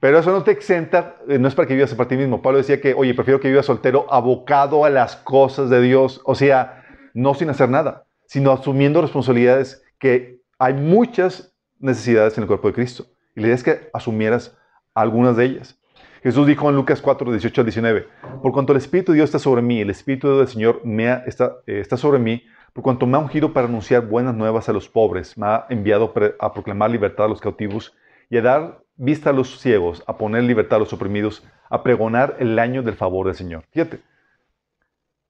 Pero eso no te exenta, eh, no es para que vivas para ti mismo. Pablo decía que, oye, prefiero que vivas soltero, abocado a las cosas de Dios. O sea, no sin hacer nada, sino asumiendo responsabilidades que hay muchas necesidades en el cuerpo de Cristo. Y la idea es que asumieras algunas de ellas. Jesús dijo en Lucas 4, 18 al 19, por cuanto el Espíritu de Dios está sobre mí, el Espíritu del Señor me está, eh, está sobre mí, por cuanto me ha ungido para anunciar buenas nuevas a los pobres, me ha enviado a proclamar libertad a los cautivos y a dar vista a los ciegos, a poner libertad a los oprimidos, a pregonar el año del favor del Señor. Fíjate,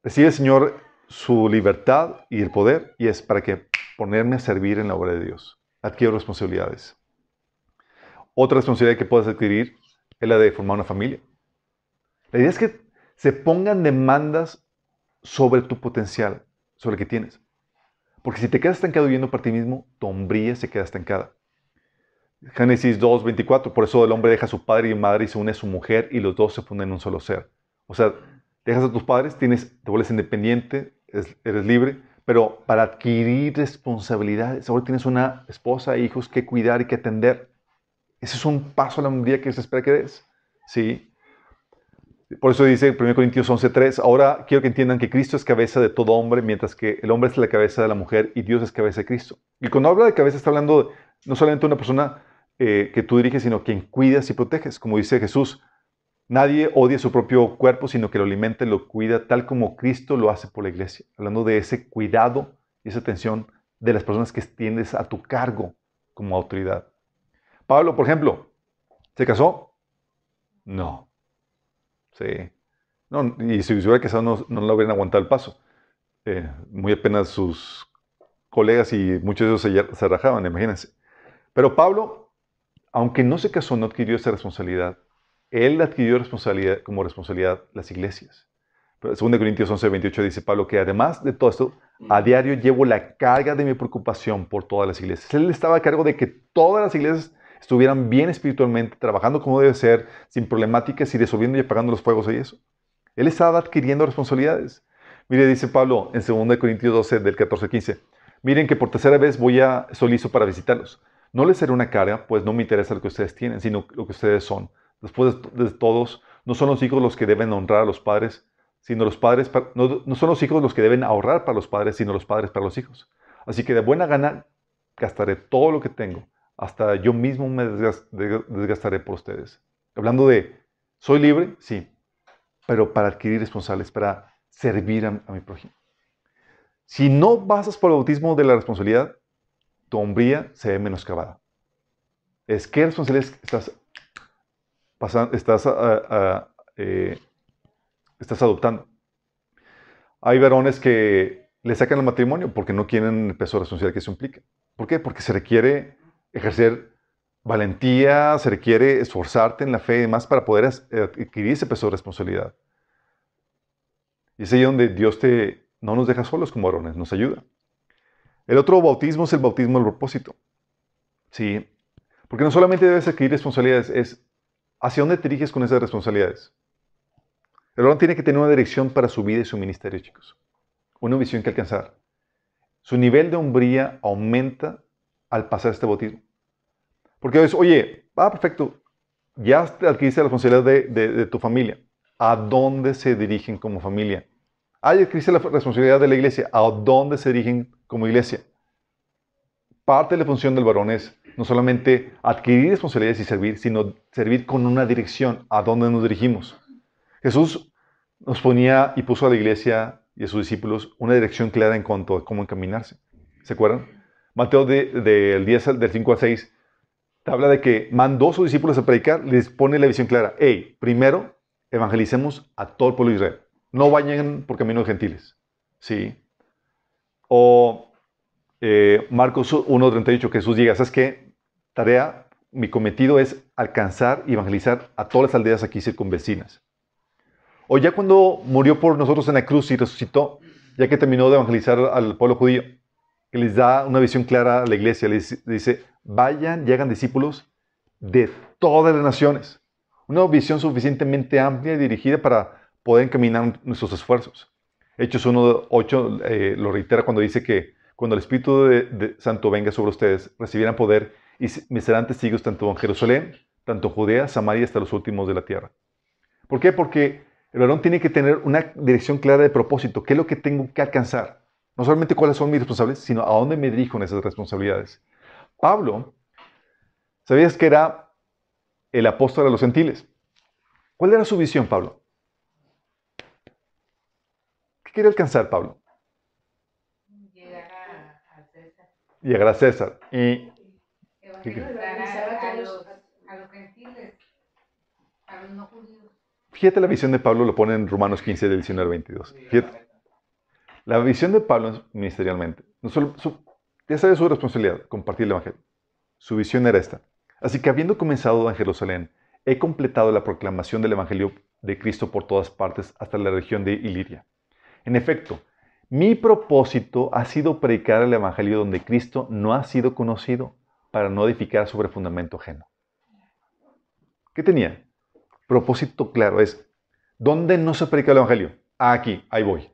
recibe el Señor su libertad y el poder y es para que ponerme a servir en la obra de Dios. Adquiero responsabilidades. Otra responsabilidad que puedes adquirir es la de formar una familia. La idea es que se pongan demandas sobre tu potencial, sobre el que tienes. Porque si te quedas estancado viviendo para ti mismo, tu hombría se queda estancada. Génesis 2, 24, por eso el hombre deja a su padre y madre y se une a su mujer y los dos se funden en un solo ser. O sea, dejas a tus padres, tienes, te vuelves independiente, eres, libre, pero para adquirir responsabilidades, ahora tienes una esposa hijos que cuidar y que atender. Ese es un paso a la hombría que se espera que des. ¿sí? Por eso dice 1 Corintios 11:3, ahora quiero que entiendan que Cristo es cabeza de todo hombre, mientras que el hombre es la cabeza de la mujer y Dios es cabeza de Cristo. Y cuando habla de cabeza está hablando no solamente de una persona eh, que tú diriges, sino quien cuidas y proteges. Como dice Jesús, nadie odia su propio cuerpo, sino que lo alimenta y lo cuida tal como Cristo lo hace por la iglesia. Hablando de ese cuidado y esa atención de las personas que tienes a tu cargo como autoridad. Pablo, por ejemplo, ¿se casó? No. Sí. No, y si hubiera casado no, lo hubieran aguantado el paso. Eh, muy apenas sus colegas y muchos de ellos se, se rajaban, imagínense. Pero Pablo aunque no se casó, no adquirió esa responsabilidad. Él adquirió responsabilidad, como responsabilidad las iglesias. Pero 2 Corintios 11, 28 dice Pablo que además de todo esto, A diario llevo la carga de mi preocupación por todas las iglesias. Él estaba a cargo de que todas las iglesias estuvieran bien espiritualmente, trabajando como debe ser, sin problemáticas y resolviendo y apagando los fuegos y eso. Él estaba adquiriendo responsabilidades. Mire, dice Pablo en 2 Corintios 12, del 14 al 15. Miren que por tercera vez voy a solizo para visitarlos. No les seré una carga, pues no me interesa lo que ustedes tienen, sino lo que ustedes son. Después de todos, no son los hijos los que deben honrar a los padres, sino los padres, no, no son los hijos los que deben ahorrar para los padres, sino los padres para los hijos. Así que de buena gana gastaré todo lo que tengo, hasta yo mismo me desgastaré por ustedes. Hablando de, ¿soy libre? Sí, pero para adquirir responsables, para servir a, mi prójimo. Si no basas por el bautismo de la responsabilidad, tu hombría se ve menoscabada. Es que responsabilidad estás, pasando, estás ah, ah, eh, estás adoptando. Hay varones que le sacan el matrimonio porque no quieren el peso de responsabilidad que eso implica. ¿Por qué? Porque se requiere ejercer valentía, se requiere esforzarte en la fe y demás para poder adquirir ese peso de responsabilidad. Y es ahí donde Dios te, no nos deja solos como varones, nos ayuda. El otro bautismo es el bautismo del propósito. Sí, porque no solamente debes adquirir responsabilidades, es hacia dónde te diriges con esas responsabilidades. El varón tiene que tener una dirección para su vida y su ministerio, chicos. Una visión que alcanzar. Su nivel de hombría aumenta al pasar este bautismo. Porque veces, oye, va, perfecto, ya adquiriste la responsabilidad de, tu familia. ¿A dónde se dirigen como familia? Ah, adquiriste la responsabilidad de la iglesia. ¿A dónde se dirigen como iglesia? Parte de la función del varón es no solamente adquirir responsabilidades y servir, sino servir con una dirección a dónde nos dirigimos. Jesús nos ponía y puso a la iglesia y a sus discípulos una dirección clara en cuanto a cómo encaminarse. ¿Se acuerdan? Mateo del de, 10 del 5 al 6 te habla de que mandó a sus discípulos a predicar, les pone la visión clara. Hey, primero evangelicemos a todo el pueblo de Israel. No vayan por caminos gentiles. ¿Sí? O eh, Marcos 1.38, Jesús diga, ¿sabes qué? Tarea, mi cometido es alcanzar y evangelizar a todas las aldeas aquí circunvecinas. O ya cuando murió por nosotros en la cruz y resucitó, ya que terminó de evangelizar al pueblo judío, que les da una visión clara a la iglesia, les dice, vayan y hagan discípulos de todas las naciones. Una visión suficientemente amplia y dirigida para poder encaminar nuestros esfuerzos. Hechos 1.8 eh, lo reitera cuando dice que cuando el Espíritu de, Santo venga sobre ustedes, recibirán poder y me serán testigos tanto en Jerusalén, tanto en Judea, Samaria, hasta los últimos de la tierra. ¿Por qué? Porque el varón tiene que tener una dirección clara de propósito. ¿Qué es lo que tengo que alcanzar? No solamente cuáles son mis responsables, sino a dónde me dirijo en esas responsabilidades. Pablo, ¿sabías que era el apóstol de los gentiles? ¿Cuál era su visión, Pablo? ¿Qué quería alcanzar, Pablo? Llegar a, César. Llegar a César. Y a, a. Fíjate la visión de Pablo, lo pone en Romanos 15, del 19 al 22. Fíjate. La visión de Pablo ministerialmente, no solo, esa es su responsabilidad, compartir el Evangelio. Su visión era esta. Así que habiendo comenzado en Jerusalén, he completado la proclamación del Evangelio de Cristo por todas partes hasta la región de Iliria. En efecto, mi propósito ha sido predicar el Evangelio donde Cristo no ha sido conocido para no edificar sobre fundamento ajeno. ¿Qué tenía? Propósito claro es, ¿dónde no se predica el Evangelio? aquí, ahí voy.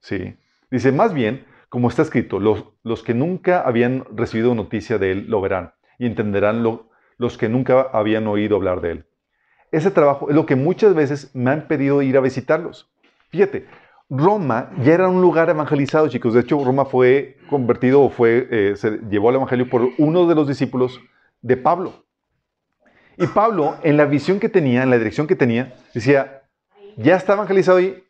¿Sí? Dice, más bien, como está escrito, los, los, que nunca habían recibido noticia de él lo verán y entenderán lo, los que nunca habían oído hablar de él. Ese trabajo es lo que muchas veces me han pedido ir a visitarlos. Fíjate, Roma ya era un lugar evangelizado, chicos. De hecho, Roma fue convertido o fue, eh, se llevó al evangelio por uno de los discípulos de Pablo. Y Pablo, en la visión que tenía, en la dirección que tenía, decía, ya está evangelizado y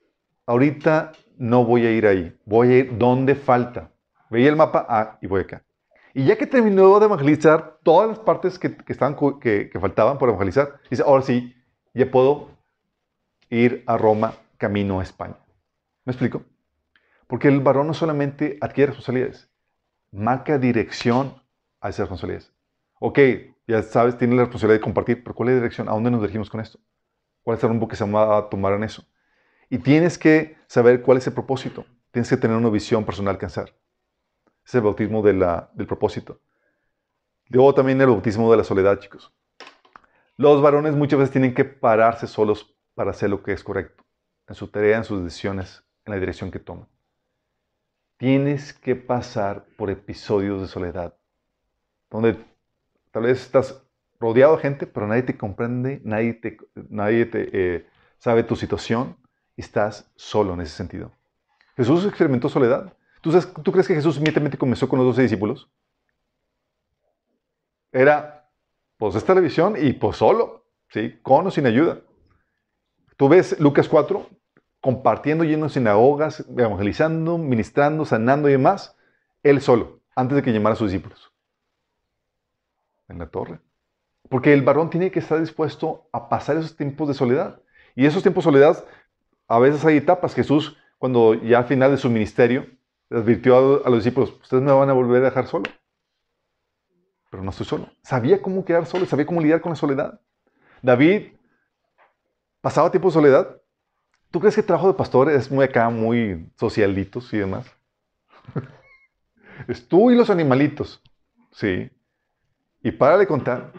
ahorita no voy a ir ahí, voy a ir donde falta. Veía el mapa, ah, y voy acá. Y ya que terminó de evangelizar todas las partes que, que, faltaban por evangelizar, dice, ahora sí, ya puedo ir a Roma camino a España. ¿Me explico? Porque el varón no solamente adquiere responsabilidades, marca dirección a esas responsabilidades. Ok, ya sabes, tiene la responsabilidad de compartir, pero ¿cuál es la dirección? ¿A dónde nos dirigimos con esto? ¿Cuál es el rumbo que se va a tomar en eso? Y tienes que saber cuál es el propósito. tienes que tener una visión personal alcanzar. Es el bautismo de del propósito. Luego también el bautismo de la soledad, chicos. Los varones muchas veces tienen que pararse solos para hacer lo que es correcto, en su tarea, en sus decisiones, en la dirección que toman. Tienes que pasar por episodios de soledad, donde tal vez estás rodeado de gente, pero nadie te comprende, nadie te, nadie te eh, sabe tu situación estás solo en ese sentido. Jesús experimentó soledad. ¿Tú, ¿Tú crees que Jesús inmediatamente comenzó con los doce discípulos? Era, pues, esta la visión y pues solo, ¿sí? Con o sin ayuda. Tú ves Lucas 4, compartiendo lleno de sinagogas, evangelizando, ministrando, sanando y demás, él solo, antes de que llamara a sus discípulos. En la torre. Porque el varón tiene que estar dispuesto a pasar esos tiempos de soledad. Y esos tiempos de soledad, a veces hay etapas. Jesús, cuando ya al final de su ministerio, advirtió a, los discípulos, ustedes me van a volver a dejar solo. Pero no estoy solo. Sabía cómo quedar solo, sabía cómo lidiar con la soledad. David pasaba tiempo de soledad. ¿Tú crees que el trabajo de pastor es muy acá, muy socialitos y demás? [laughs] es tú y los animalitos. Sí. Y para de contar.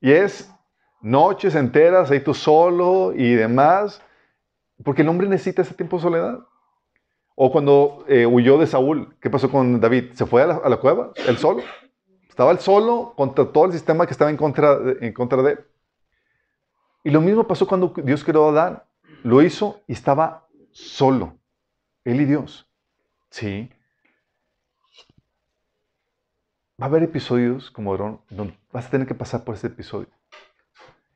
Y es noches enteras ahí tú solo y demás, porque el hombre necesita ese tiempo de soledad. O cuando eh, huyó de Saúl, ¿qué pasó con David? ¿Se fue a la, cueva? ¿Él solo? Estaba él solo contra todo el sistema que estaba en contra, de, en contra de él. Y lo mismo pasó cuando Dios creó a Adán. Lo hizo y estaba solo. Él y Dios. Sí. Va a haber episodios como Aarón donde vas a tener que pasar por ese episodio.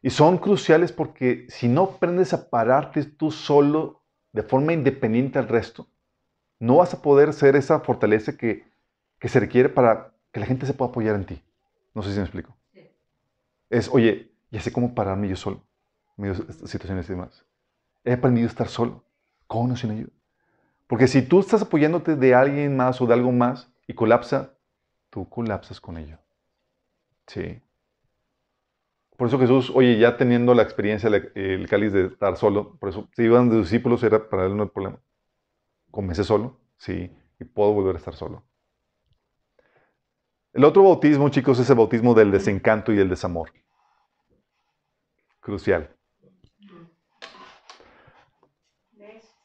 Y son cruciales porque si no aprendes a pararte tú solo de forma independiente al resto, no vas a poder ser esa fortaleza que, se requiere para que la gente se pueda apoyar en ti. No sé si me explico. Es, oye, ya sé cómo pararme yo solo en situaciones y demás. He aprendido a estar solo, con o sin ayuda. Porque si tú estás apoyándote de alguien más o de algo más y colapsa, tú colapsas con ello. Sí. Por eso Jesús, oye, ya teniendo la experiencia, el cáliz de estar solo, por eso si iban de discípulos era para él no el problema. Comencé solo, sí, y puedo volver a estar solo. El otro bautismo, chicos, es el bautismo del desencanto y el desamor. Crucial.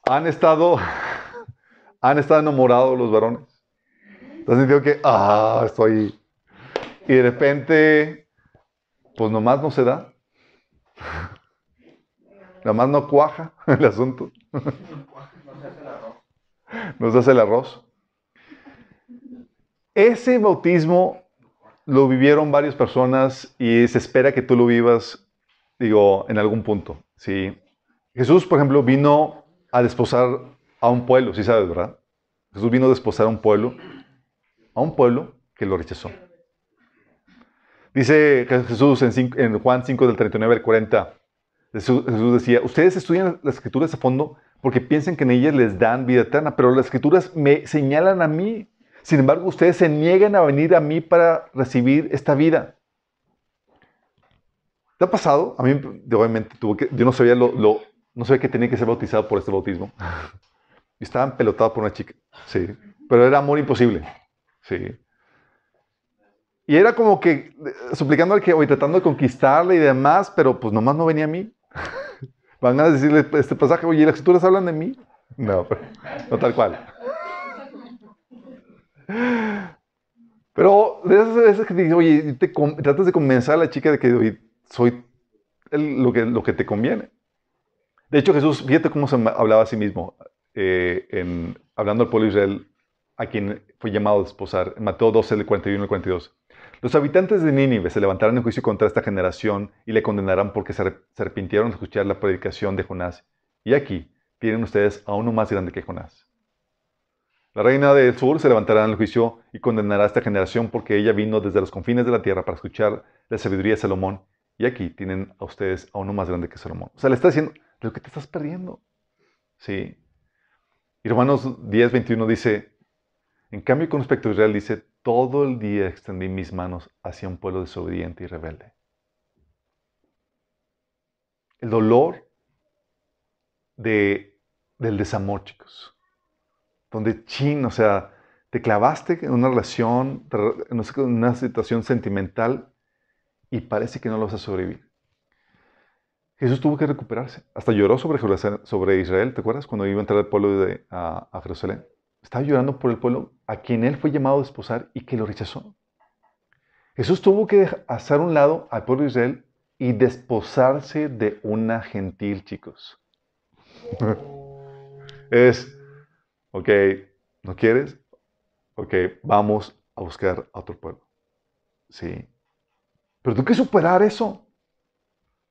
Han estado, [laughs] han estado enamorados los varones. Entonces digo que, ah, estoy... Y de repente, pues nomás no se da. Nomás no cuaja [laughs] el asunto. Nos hace el arroz. Ese bautismo lo vivieron varias personas y se espera que tú lo vivas, digo, en algún punto. ¿sí? Jesús, por ejemplo, vino a desposar a un pueblo, sí sabes, ¿verdad? Jesús vino a desposar a un pueblo a un pueblo que lo rechazó. Dice Jesús en, Juan 5 del 39 al 40, Jesús, decía, ustedes estudian las escrituras a fondo porque piensan que en ellas les dan vida eterna, pero las escrituras me señalan a mí. Sin embargo, ustedes se niegan a venir a mí para recibir esta vida. ¿Te ha pasado? A mí, obviamente, tuvo que, yo no sabía, lo, no sabía que tenía que ser bautizado por este bautismo. Y [laughs] estaba pelotado por una chica. Sí. Pero era amor imposible. Sí. Y era como que eh, suplicando al que, hoy tratando de conquistarle y demás, pero pues nomás no venía a mí. [laughs] Van a decirle este pasaje, oye, ¿las escrituras hablan de mí? No, no tal cual. Pero de esas veces que te digo, oye, te, tratas de convencer a la chica de que soy lo, que, lo que te conviene. De hecho, Jesús, fíjate cómo se hablaba a sí mismo, eh, en, hablando al pueblo de Israel, a quien fue llamado a desposar. En Mateo 12, del 41 al 42. Los habitantes de Nínive se levantarán en juicio contra esta generación y le condenarán porque se arrepintieron de escuchar la predicación de Jonás. Y aquí tienen ustedes a uno más grande que Jonás. La reina del sur se levantará en el juicio y condenará a esta generación porque ella vino desde los confines de la tierra para escuchar la sabiduría de Salomón. Y aquí tienen a ustedes a uno más grande que Salomón. O sea, le está diciendo, lo que te estás perdiendo. Sí. Y Romanos 10, 21 dice, en cambio, con respecto a Israel dice, todo el día extendí mis manos hacia un pueblo desobediente y rebelde. El dolor de, del desamor, chicos. donde chin, o sea, te clavaste en una relación, en una situación sentimental y parece que no lo vas a sobrevivir. Jesús tuvo que recuperarse. Hasta lloró sobre, sobre Israel, ¿te acuerdas? Cuando iba a entrar el pueblo de, a, a, Jerusalén. Estaba llorando por el pueblo a quien él fue llamado a desposar y que lo rechazó. Jesús tuvo que hacer un lado al pueblo de Israel y desposarse de una gentil, chicos. [laughs] es, ok, ¿no quieres? Ok, vamos a buscar a otro pueblo. Sí. Pero tú que superar eso.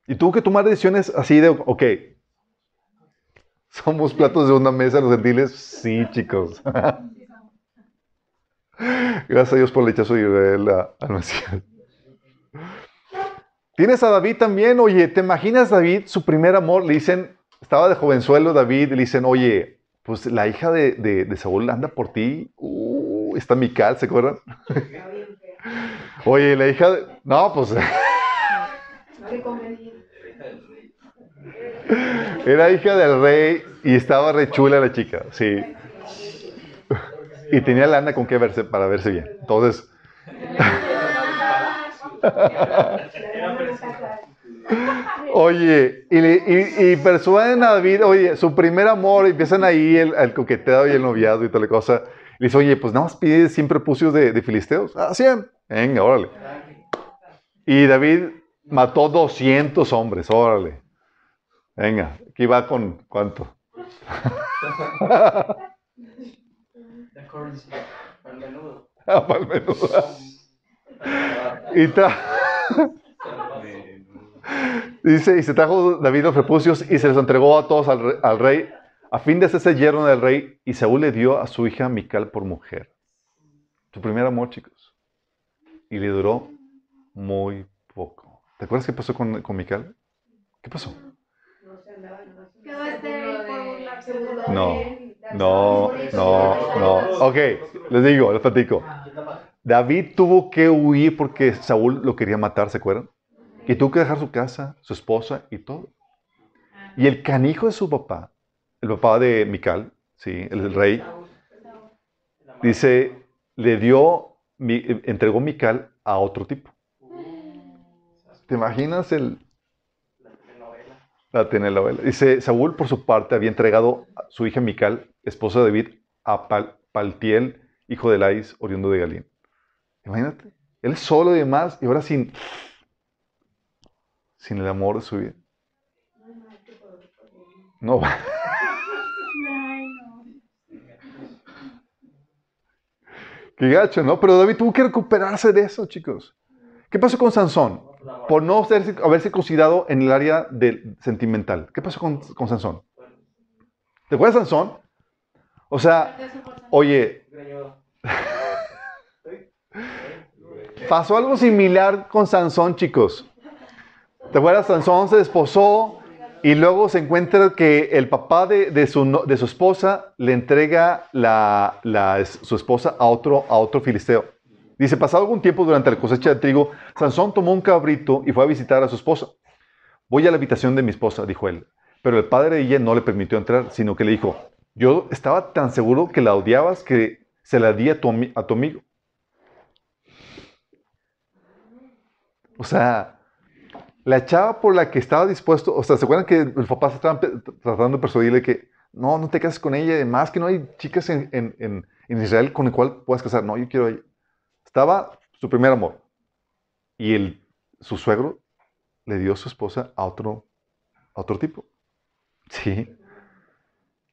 Y tuvo que tomar decisiones así de, ok, [laughs] ¿somos platos de una mesa los gentiles? Sí, chicos. [laughs] Gracias a Dios por el rechazo de Israel al. Tienes a David también, oye, ¿te imaginas David, su primer amor? Le dicen, estaba de jovenzuelo David, le dicen, oye, pues la hija de, de, Saúl anda por ti. Uh, está Mical, ¿se acuerdan? oye, la hija de... No, pues... [laughs] Era hija del rey y estaba re chula la chica, sí. Y tenía lana con qué verse para verse bien. Entonces. [laughs] oye, y, y, y, persuaden a David, oye, su primer amor, empiezan ahí el, el coqueteo y el noviazgo y toda la cosa. Y dice, oye, pues nada más pide 100 prepucios de, de filisteos. Ah, 100. Venga, órale. Y David mató 200 hombres, órale. Venga, aquí va con cuánto. [laughs] Ah, para el menudo. [laughs] y Dice, y se trajo David los repucios y se los entregó a todos al, rey, a fin de hacerse yerno del rey, y Saúl le dio a su hija Mical por mujer. Su primer amor, chicos. Y le duró muy poco. ¿Te acuerdas qué pasó con, con Mical? ¿Qué pasó? No, no, no, no. Ok, les digo, les platico. David tuvo que huir porque Saúl lo quería matar, ¿se acuerdan? Y tuvo que dejar su casa, su esposa y todo. Y el canijo de su papá, el papá de Mical, sí, el, rey, dice, le dio, entregó Mical a otro tipo. ¿Te imaginas el, la telenovela. Dice, Saúl por su parte había entregado a su hija Mical, esposa de David, a Paltiel, hijo de Lais, oriundo de Galín. Imagínate, él solo y demás, y ahora sin, sin el amor de su vida. No. [laughs] Qué gacho, ¿no? Pero David tuvo que recuperarse de eso, chicos. ¿Qué pasó con Sansón? Por no haberse considerado en el área del sentimental. ¿Qué pasó con, con Sansón? ¿Te acuerdas de Sansón? O sea, oye, pasó algo similar con Sansón, chicos. ¿Te acuerdas? Sansón se desposó y luego se encuentra que el papá de, de, su, de su, esposa le entrega la, la, su esposa a otro, a otro filisteo. Dice, pasado algún tiempo durante la cosecha de trigo, Sansón tomó un cabrito y fue a visitar a su esposa. Voy a la habitación de mi esposa, dijo él. Pero el padre de ella no le permitió entrar, sino que le dijo, yo estaba tan seguro que la odiabas que se la di a tu, a tu amigo. O sea, la chava por la que estaba dispuesto, o sea, ¿se acuerdan que los papás estaban tratando de persuadirle que no, no te cases con ella, además que no hay chicas en, Israel con el cual puedas casar? No, yo quiero a ella. Estaba su primer amor. Y el, su suegro le dio a su esposa a otro, a otro tipo. Sí.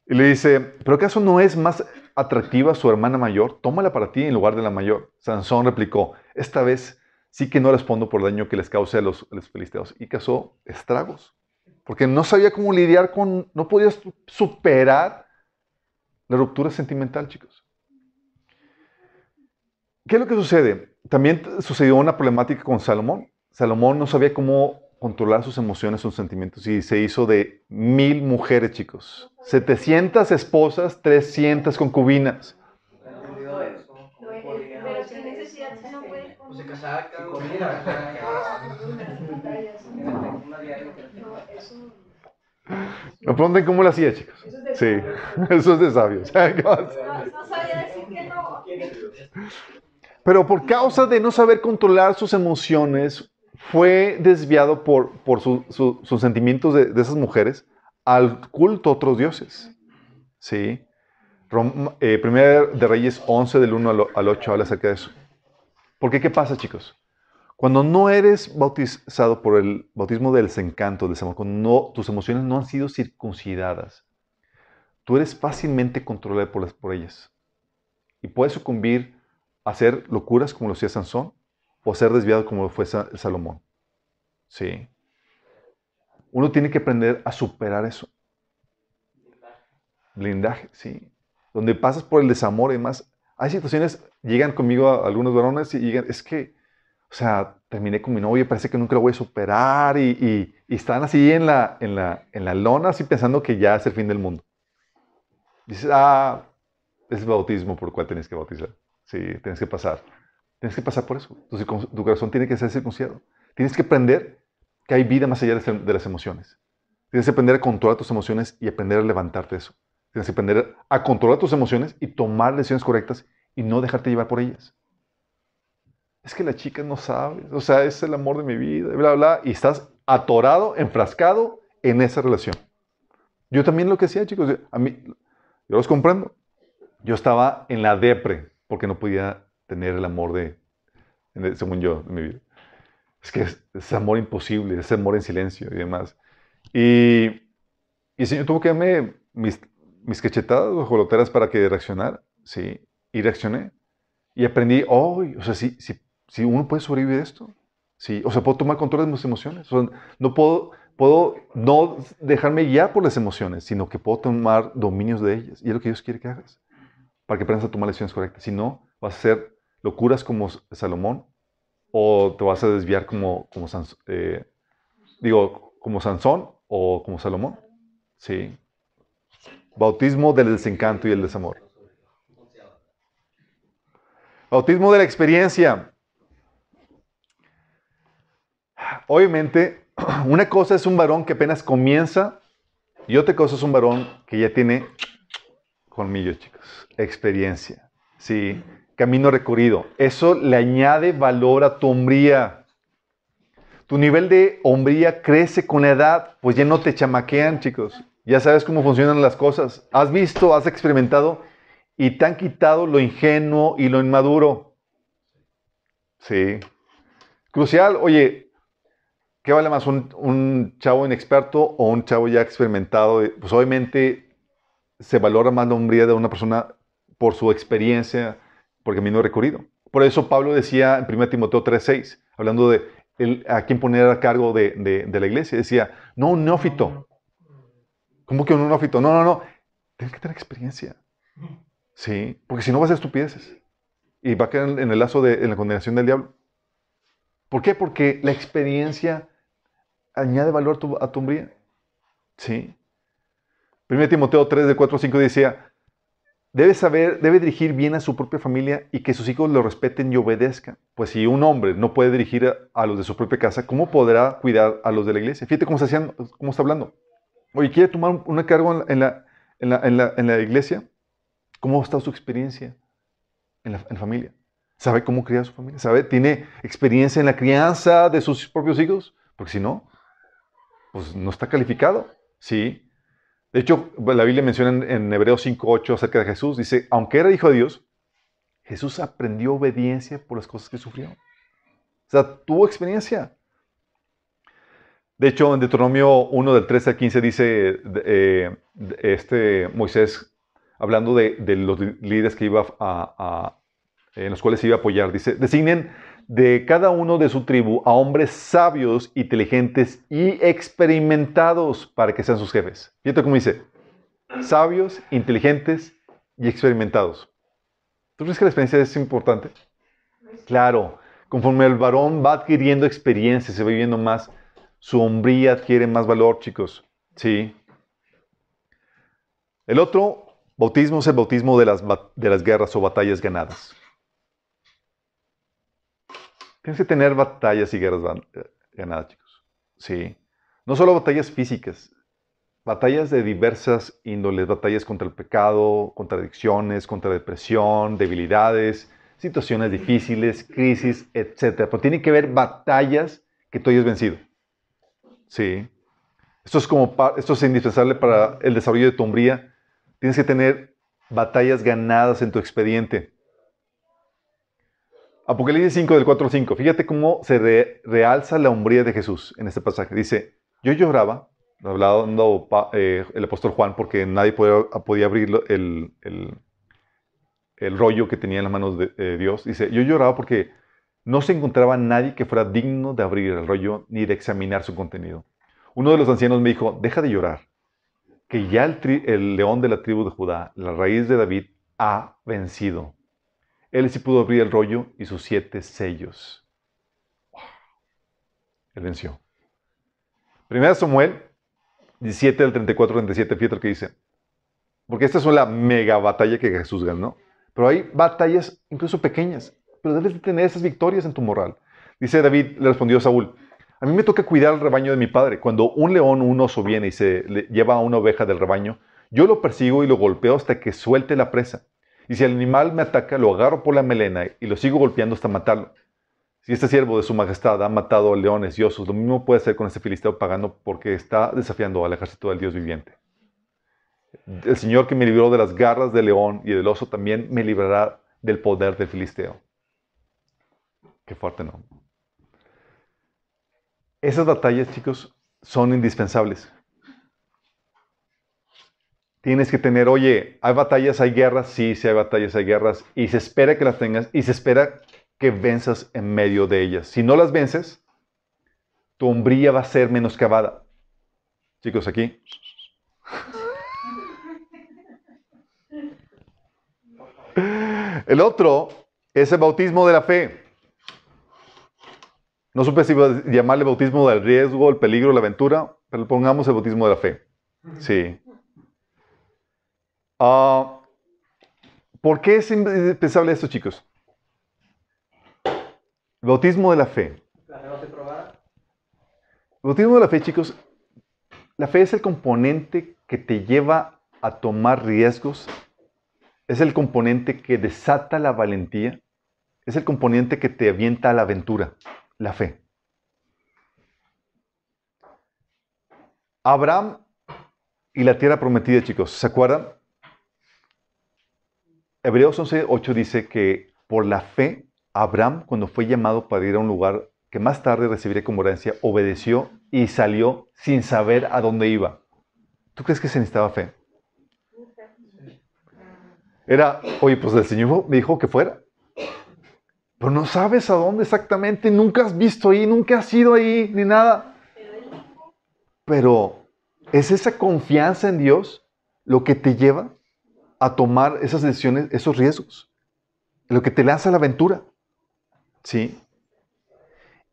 Y le dice, ¿pero acaso no es más atractiva su hermana mayor? Tómala para ti en lugar de la mayor. Sansón replicó, esta vez sí que no respondo por daño que les cause a los, a los filisteos. Y causó estragos. Porque no sabía cómo lidiar con, no podía superar la ruptura sentimental, chicos. ¿Qué es lo que sucede? También sucedió una problemática con Salomón. Salomón no sabía cómo controlar sus emociones, sus sentimientos, y se hizo de mil mujeres, chicos. 700 esposas, 300 concubinas. No pregunten cómo lo hacía, chicos. Sí, [laughs] eso es de sabios. [laughs] Pero por causa de no saber controlar sus emociones, fue desviado por, por su- su- sus sentimientos de, esas mujeres al culto a otros dioses. ¿Sí? Eh, Primera de Reyes 11, del 1 al o- al 8, habla acerca de eso. Porque, ¿qué pasa, chicos? Cuando no eres bautizado por el bautismo del desencanto, del desamor, cuando tus emociones no han sido circuncidadas, tú eres fácilmente controlado por, las- por ellas. Y puedes sucumbir a hacer locuras como lo hacía Sansón o ser desviado como fue Sa- Salomón. Sí. Uno tiene que aprender a superar eso. Blindaje, sí. Donde pasas por el desamor y demás. Hay situaciones, llegan conmigo a- algunos varones y llegan, es que, o sea, terminé con mi novia, parece que nunca lo voy a superar y, y- y están así en la, en, la, en la lona, así pensando que ya es el fin del mundo. Dices, ah, es el bautismo por el cual tienes que bautizar. Sí, tienes que pasar. Tienes que pasar por eso. Tu, tu corazón tiene que ser circuncidado. Tienes que aprender que hay vida más allá de las- de las emociones. Tienes que aprender a controlar tus emociones y aprender a levantarte de eso. Tienes que aprender a controlar tus emociones y tomar decisiones correctas y no dejarte llevar por ellas. Es que la chica no sabe, o sea, es el amor de mi vida, bla, bla, bla, y estás atorado, enfrascado en esa relación. Yo también lo que hacía, chicos, a mí, yo los comprendo. Yo estaba en la depre porque no podía tener el amor de, según yo, de mi vida. Es que es, es amor imposible, es amor en silencio y demás. Y, y el Señor tuvo que darme mis, mis cachetadas o joloteras para que reaccionara. Sí, y reaccioné. Y aprendí, oh, o sea, si, si, si uno puede sobrevivir esto. Sí, o sea, puedo tomar control de mis emociones. O sea, no puedo, puedo no dejarme guiar por las emociones, sino que puedo tomar dominios de ellas. Y es lo que Dios quiere que hagas. Para que aprendas a tomar decisiones correctas. Si no, vas a hacer locuras como Salomón o te vas a desviar como, eh, digo, como Sansón o como Salomón. Sí. Bautismo del desencanto y el desamor. Bautismo de la experiencia. Obviamente, [clears throat] una cosa es un varón que apenas comienza y otra cosa es un varón que ya tiene colmillos, chicos. Experiencia. Sí. Camino recorrido. Eso le añade valor a tu hombría. Tu nivel de hombría crece con la edad, pues ya no te chamaquean, chicos. Ya sabes cómo funcionan las cosas. Has visto, has experimentado y te han quitado lo ingenuo y lo inmaduro. Sí. Crucial, oye, ¿qué vale más? ¿Un, un chavo inexperto o un chavo ya experimentado? Pues obviamente se valora más la hombría de una persona por su experiencia, por camino recorrido. Por eso Pablo decía en 1 Timoteo 3:6, hablando de a quién poner a cargo de, la iglesia, decía, no un neófito. ¿Cómo que un neófito? No, no, no. Tienes que tener experiencia. Sí, porque si no vas a estupideces. Y va a quedar en, el lazo de la condenación del diablo. ¿Por qué? Porque la experiencia añade valor a tu, a hombría. Sí. 1 Timoteo 3, de 4 a 5 decía, debe saber, debe dirigir bien a su propia familia y que sus hijos lo respeten y obedezcan. Pues si un hombre no puede dirigir a, los de su propia casa, ¿cómo podrá cuidar a los de la iglesia? Fíjate cómo está, haciendo, cómo está hablando. Oye, ¿quiere tomar un cargo en la, en la, en la, en la iglesia? ¿Cómo está su experiencia en la, en familia? ¿Sabe cómo criar a su familia? ¿Sabe? ¿Tiene experiencia en la crianza de sus propios hijos? Porque si no, pues no está calificado. Sí. De hecho, la Biblia menciona en, Hebreos 5.8 acerca de Jesús. Dice, aunque era hijo de Dios, Jesús aprendió obediencia por las cosas que sufrió. O sea, tuvo experiencia. De hecho, en Deuteronomio 1 del 13 al 15 dice eh, este Moisés, hablando de, los líderes que iba a, a, en los cuales se iba a apoyar, dice, designen de cada uno de su tribu a hombres sabios, inteligentes y experimentados para que sean sus jefes. Fíjate cómo dice, sabios, inteligentes y experimentados. ¿Tú crees que la experiencia es importante? Claro, conforme el varón va adquiriendo experiencia, se va viviendo más, su hombría adquiere más valor, chicos. Sí. El otro bautismo es el bautismo de las, de las guerras o batallas ganadas. Tienes que tener batallas y guerras ganadas, chicos. Sí. No solo batallas físicas, batallas de diversas índoles, batallas contra el pecado, contra adicciones, contra depresión, debilidades, situaciones difíciles, crisis, etc. Pero tiene que haber batallas que tú hayas vencido. Sí. Esto es, como, esto es indispensable para el desarrollo de tu hombría. Tienes que tener batallas ganadas en tu expediente. Apocalipsis 5 del 4 al 5. Fíjate cómo se realza la hombría de Jesús en este pasaje. Dice, yo lloraba, hablando eh, el apóstol Juan, porque nadie podía, abrir el, el, rollo que tenía en las manos de eh, Dios. Dice, yo lloraba porque no se encontraba nadie que fuera digno de abrir el rollo ni de examinar su contenido. Uno de los ancianos me dijo, deja de llorar, que ya el, león de la tribu de Judá, la raíz de David, ha vencido. Él sí pudo abrir el rollo y sus siete sellos. Él venció. Primera Samuel 17 del 34 37, fíjate lo que dice. Porque esta es una mega batalla que Jesús ganó. Pero hay batallas incluso pequeñas. Pero debes de tener esas victorias en tu moral. Dice David, le respondió a Saúl, a mí me toca cuidar el rebaño de mi padre. Cuando un león o un oso viene y se lleva a una oveja del rebaño, yo lo persigo y lo golpeo hasta que suelte la presa. Y si el animal me ataca, lo agarro por la melena y lo sigo golpeando hasta matarlo. Si este siervo de su majestad ha matado a leones y osos, lo mismo puede hacer con este filisteo pagano porque está desafiando al ejército del Dios viviente. El Señor que me libró de las garras del león y del oso también me librará del poder del filisteo. Qué fuerte, ¿no? Esas batallas, chicos, son indispensables. Tienes que tener, oye, hay batallas, hay guerras, sí, sí hay batallas, hay guerras, y se espera que las tengas, y se espera que venzas en medio de ellas. Si no las vences, tu hombría va a ser menoscabada. Chicos, aquí. El otro es el bautismo de la fe. No supe si llamarle bautismo del riesgo, el peligro, la aventura, pero pongamos el bautismo de la fe. Sí. Ah, ¿Por qué es indispensable esto, chicos? Bautismo de la fe. Bautismo de la fe, chicos, la fe es el componente que te lleva a tomar riesgos, es el componente que desata la valentía, es el componente que te avienta a la aventura la fe. Abraham y la tierra prometida, chicos, ¿se acuerdan? Hebreos 11.8 dice que por la fe, Abraham, cuando fue llamado para ir a un lugar que más tarde recibiría como herencia, obedeció y salió sin saber a dónde iba. ¿Tú crees que se necesitaba fe? Era, oye, pues el Señor me dijo que fuera. Pero no sabes a dónde exactamente, nunca has visto ahí, nunca has ido ahí, ni nada. Pero es esa confianza en Dios lo que te lleva a tomar esas decisiones, esos riesgos. Lo que te lanza la aventura. ¿Sí?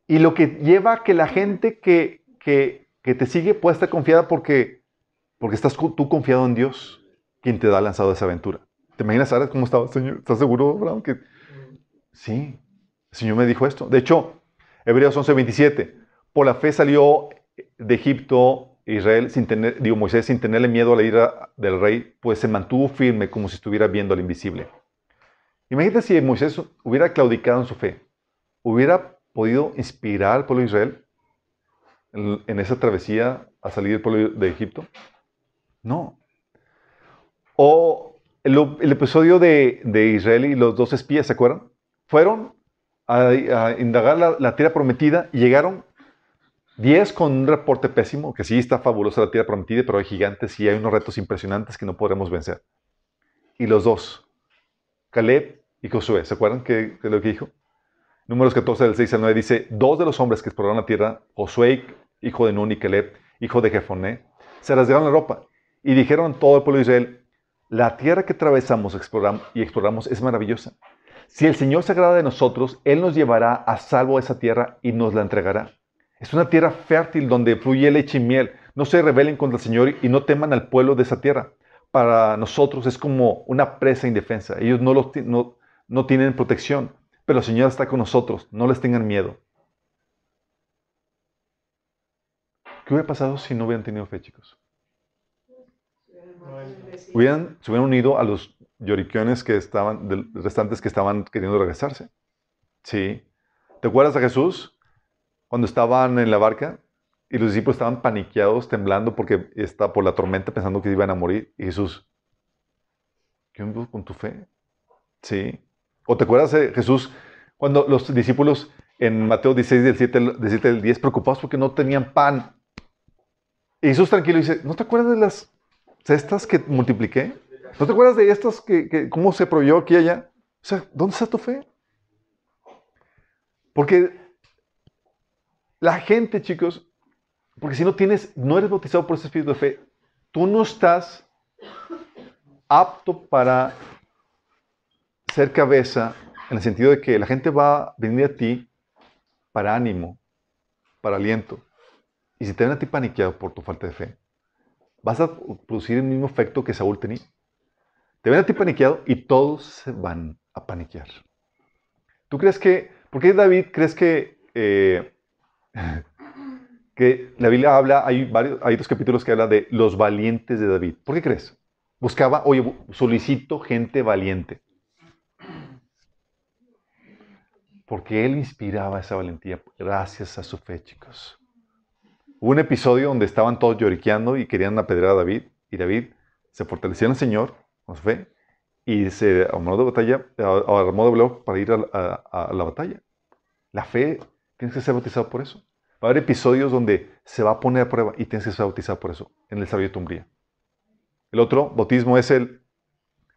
Y lo que lleva a que la gente que, que, te sigue pueda estar confiada porque, porque estás tú confiado en Dios, quien te da lanzado esa aventura. ¿Te imaginas, Sara, cómo estaba, Señor? ¿Estás seguro, Abraham, que Sí, el Señor me dijo esto. De hecho, Hebreos 11:27, por la fe salió de Egipto Israel sin tener, digo Moisés sin tenerle miedo a la ira del rey, pues se mantuvo firme como si estuviera viendo al invisible. Imagínate si Moisés hubiera claudicado en su fe, hubiera podido inspirar al pueblo de Israel en, esa travesía a salir del pueblo de Egipto. No. O el, episodio de, de Israel y los dos espías, ¿se acuerdan? fueron a, indagar la, tierra prometida y llegaron 10 con un reporte pésimo, que sí está fabulosa la tierra prometida, pero hay gigantes y hay unos retos impresionantes que no podremos vencer. Y los dos, Caleb y Josué, ¿se acuerdan de lo que dijo? Números 14 del 6 al 9 dice, dos de los hombres que exploraron la tierra, Josué, hijo de Nun, y Caleb, hijo de Jefoné, se rasgaron la ropa y dijeron a todo el pueblo de Israel, la tierra que atravesamos y exploramos es maravillosa. Si el Señor se agrada de nosotros, Él nos llevará a salvo a esa tierra y nos la entregará. Es una tierra fértil donde fluye leche y miel. No se rebelen contra el Señor y no teman al pueblo de esa tierra. Para nosotros es como una presa indefensa. Ellos no, tienen protección, pero el Señor está con nosotros. No les tengan miedo. ¿Qué hubiera pasado si no hubieran tenido fe, chicos? Hubieran, se hubieran unido a los lloriquiones que estaban, restantes que estaban queriendo regresarse. Sí. ¿Te acuerdas de Jesús cuando estaban en la barca y los discípulos estaban paniqueados, temblando porque está por la tormenta, pensando que iban a morir? Y Jesús, ¿qué onda con tu fe? Sí. ¿O te acuerdas de Jesús cuando los discípulos en Mateo 16, del 7, al- del 7 al 10, preocupados porque no tenían pan? Y Jesús tranquilo dice, ¿no te acuerdas de las cestas que multipliqué? ¿No te acuerdas de estas que, cómo se aquí allá? O sea, ¿dónde está tu fe? Porque la gente, chicos, porque si no tienes, no eres bautizado por ese espíritu de fe, tú no estás apto para ser cabeza en el sentido de que la gente va a venir a ti para ánimo, para aliento. Y si te ven a ti paniqueado por tu falta de fe, vas a producir el mismo efecto que Saúl tenía. Te ven a ti paniqueado y todos se van a paniquear. ¿Tú crees que, por qué David crees que, eh, [laughs] que la Biblia habla, hay, varios, hay dos capítulos que habla de los valientes de David? ¿Por qué crees? Buscaba, oye, solicito gente valiente. Porque él inspiraba esa valentía gracias a su fe, chicos. Hubo un episodio donde estaban todos lloriqueando y querían apedrear a David. Y David se fortaleció en el Señor con su fe y se armó de batalla, armó de para ir a la batalla. La fe, tienes que ser bautizado por eso. Va a haber episodios donde se va a poner a prueba y tienes que ser bautizado por eso, en el desarrollo de tu hombría. El otro bautismo es el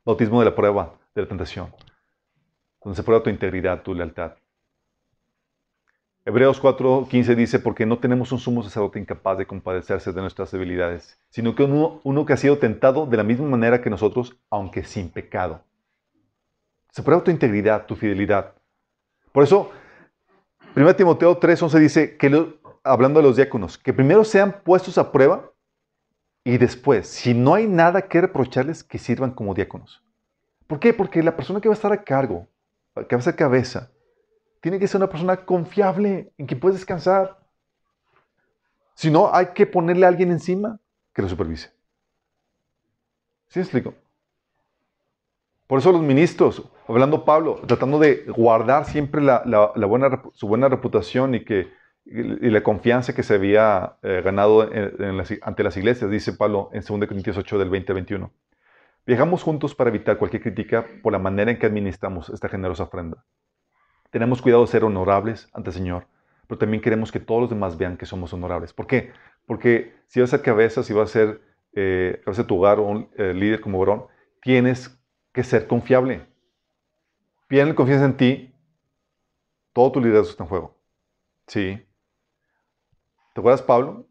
bautismo de la prueba, de la tentación, donde se prueba tu integridad, tu lealtad. Hebreos 4:15 dice, porque no tenemos un sumo sacerdote incapaz de compadecerse de nuestras debilidades, sino que uno que ha sido tentado de la misma manera que nosotros, aunque sin pecado. Se prueba tu integridad, tu fidelidad. Por eso, 1 Timoteo 3:11 dice, que lo- hablando de los diáconos, que primero sean puestos a prueba y después, si no hay nada que reprocharles, que sirvan como diáconos. ¿Por qué? Porque la persona que va a estar a cargo, que va a ser cabeza, tiene que ser una persona confiable, en que puedes descansar. Si no, hay que ponerle a alguien encima que lo supervise. ¿Sí me explico? Por eso los ministros, hablando Pablo, tratando de guardar siempre la, la- la buena, su buena reputación y, que, y la confianza que se había eh, ganado en- en las- ante las iglesias, dice Pablo en 2 Corintios 8 del 20 al 21. Viajamos juntos para evitar cualquier crítica por la manera en que administramos esta generosa ofrenda. Tenemos cuidado de ser honorables ante el Señor, pero también queremos que todos los demás vean que somos honorables. ¿Por qué? Porque si vas a ser cabeza, si vas a ser eh, cabeza de tu hogar o un eh, líder como varón, tienes que ser confiable. Piden confianza en ti, todo tu liderazgo está en juego. Sí. ¿Te acuerdas, Pablo?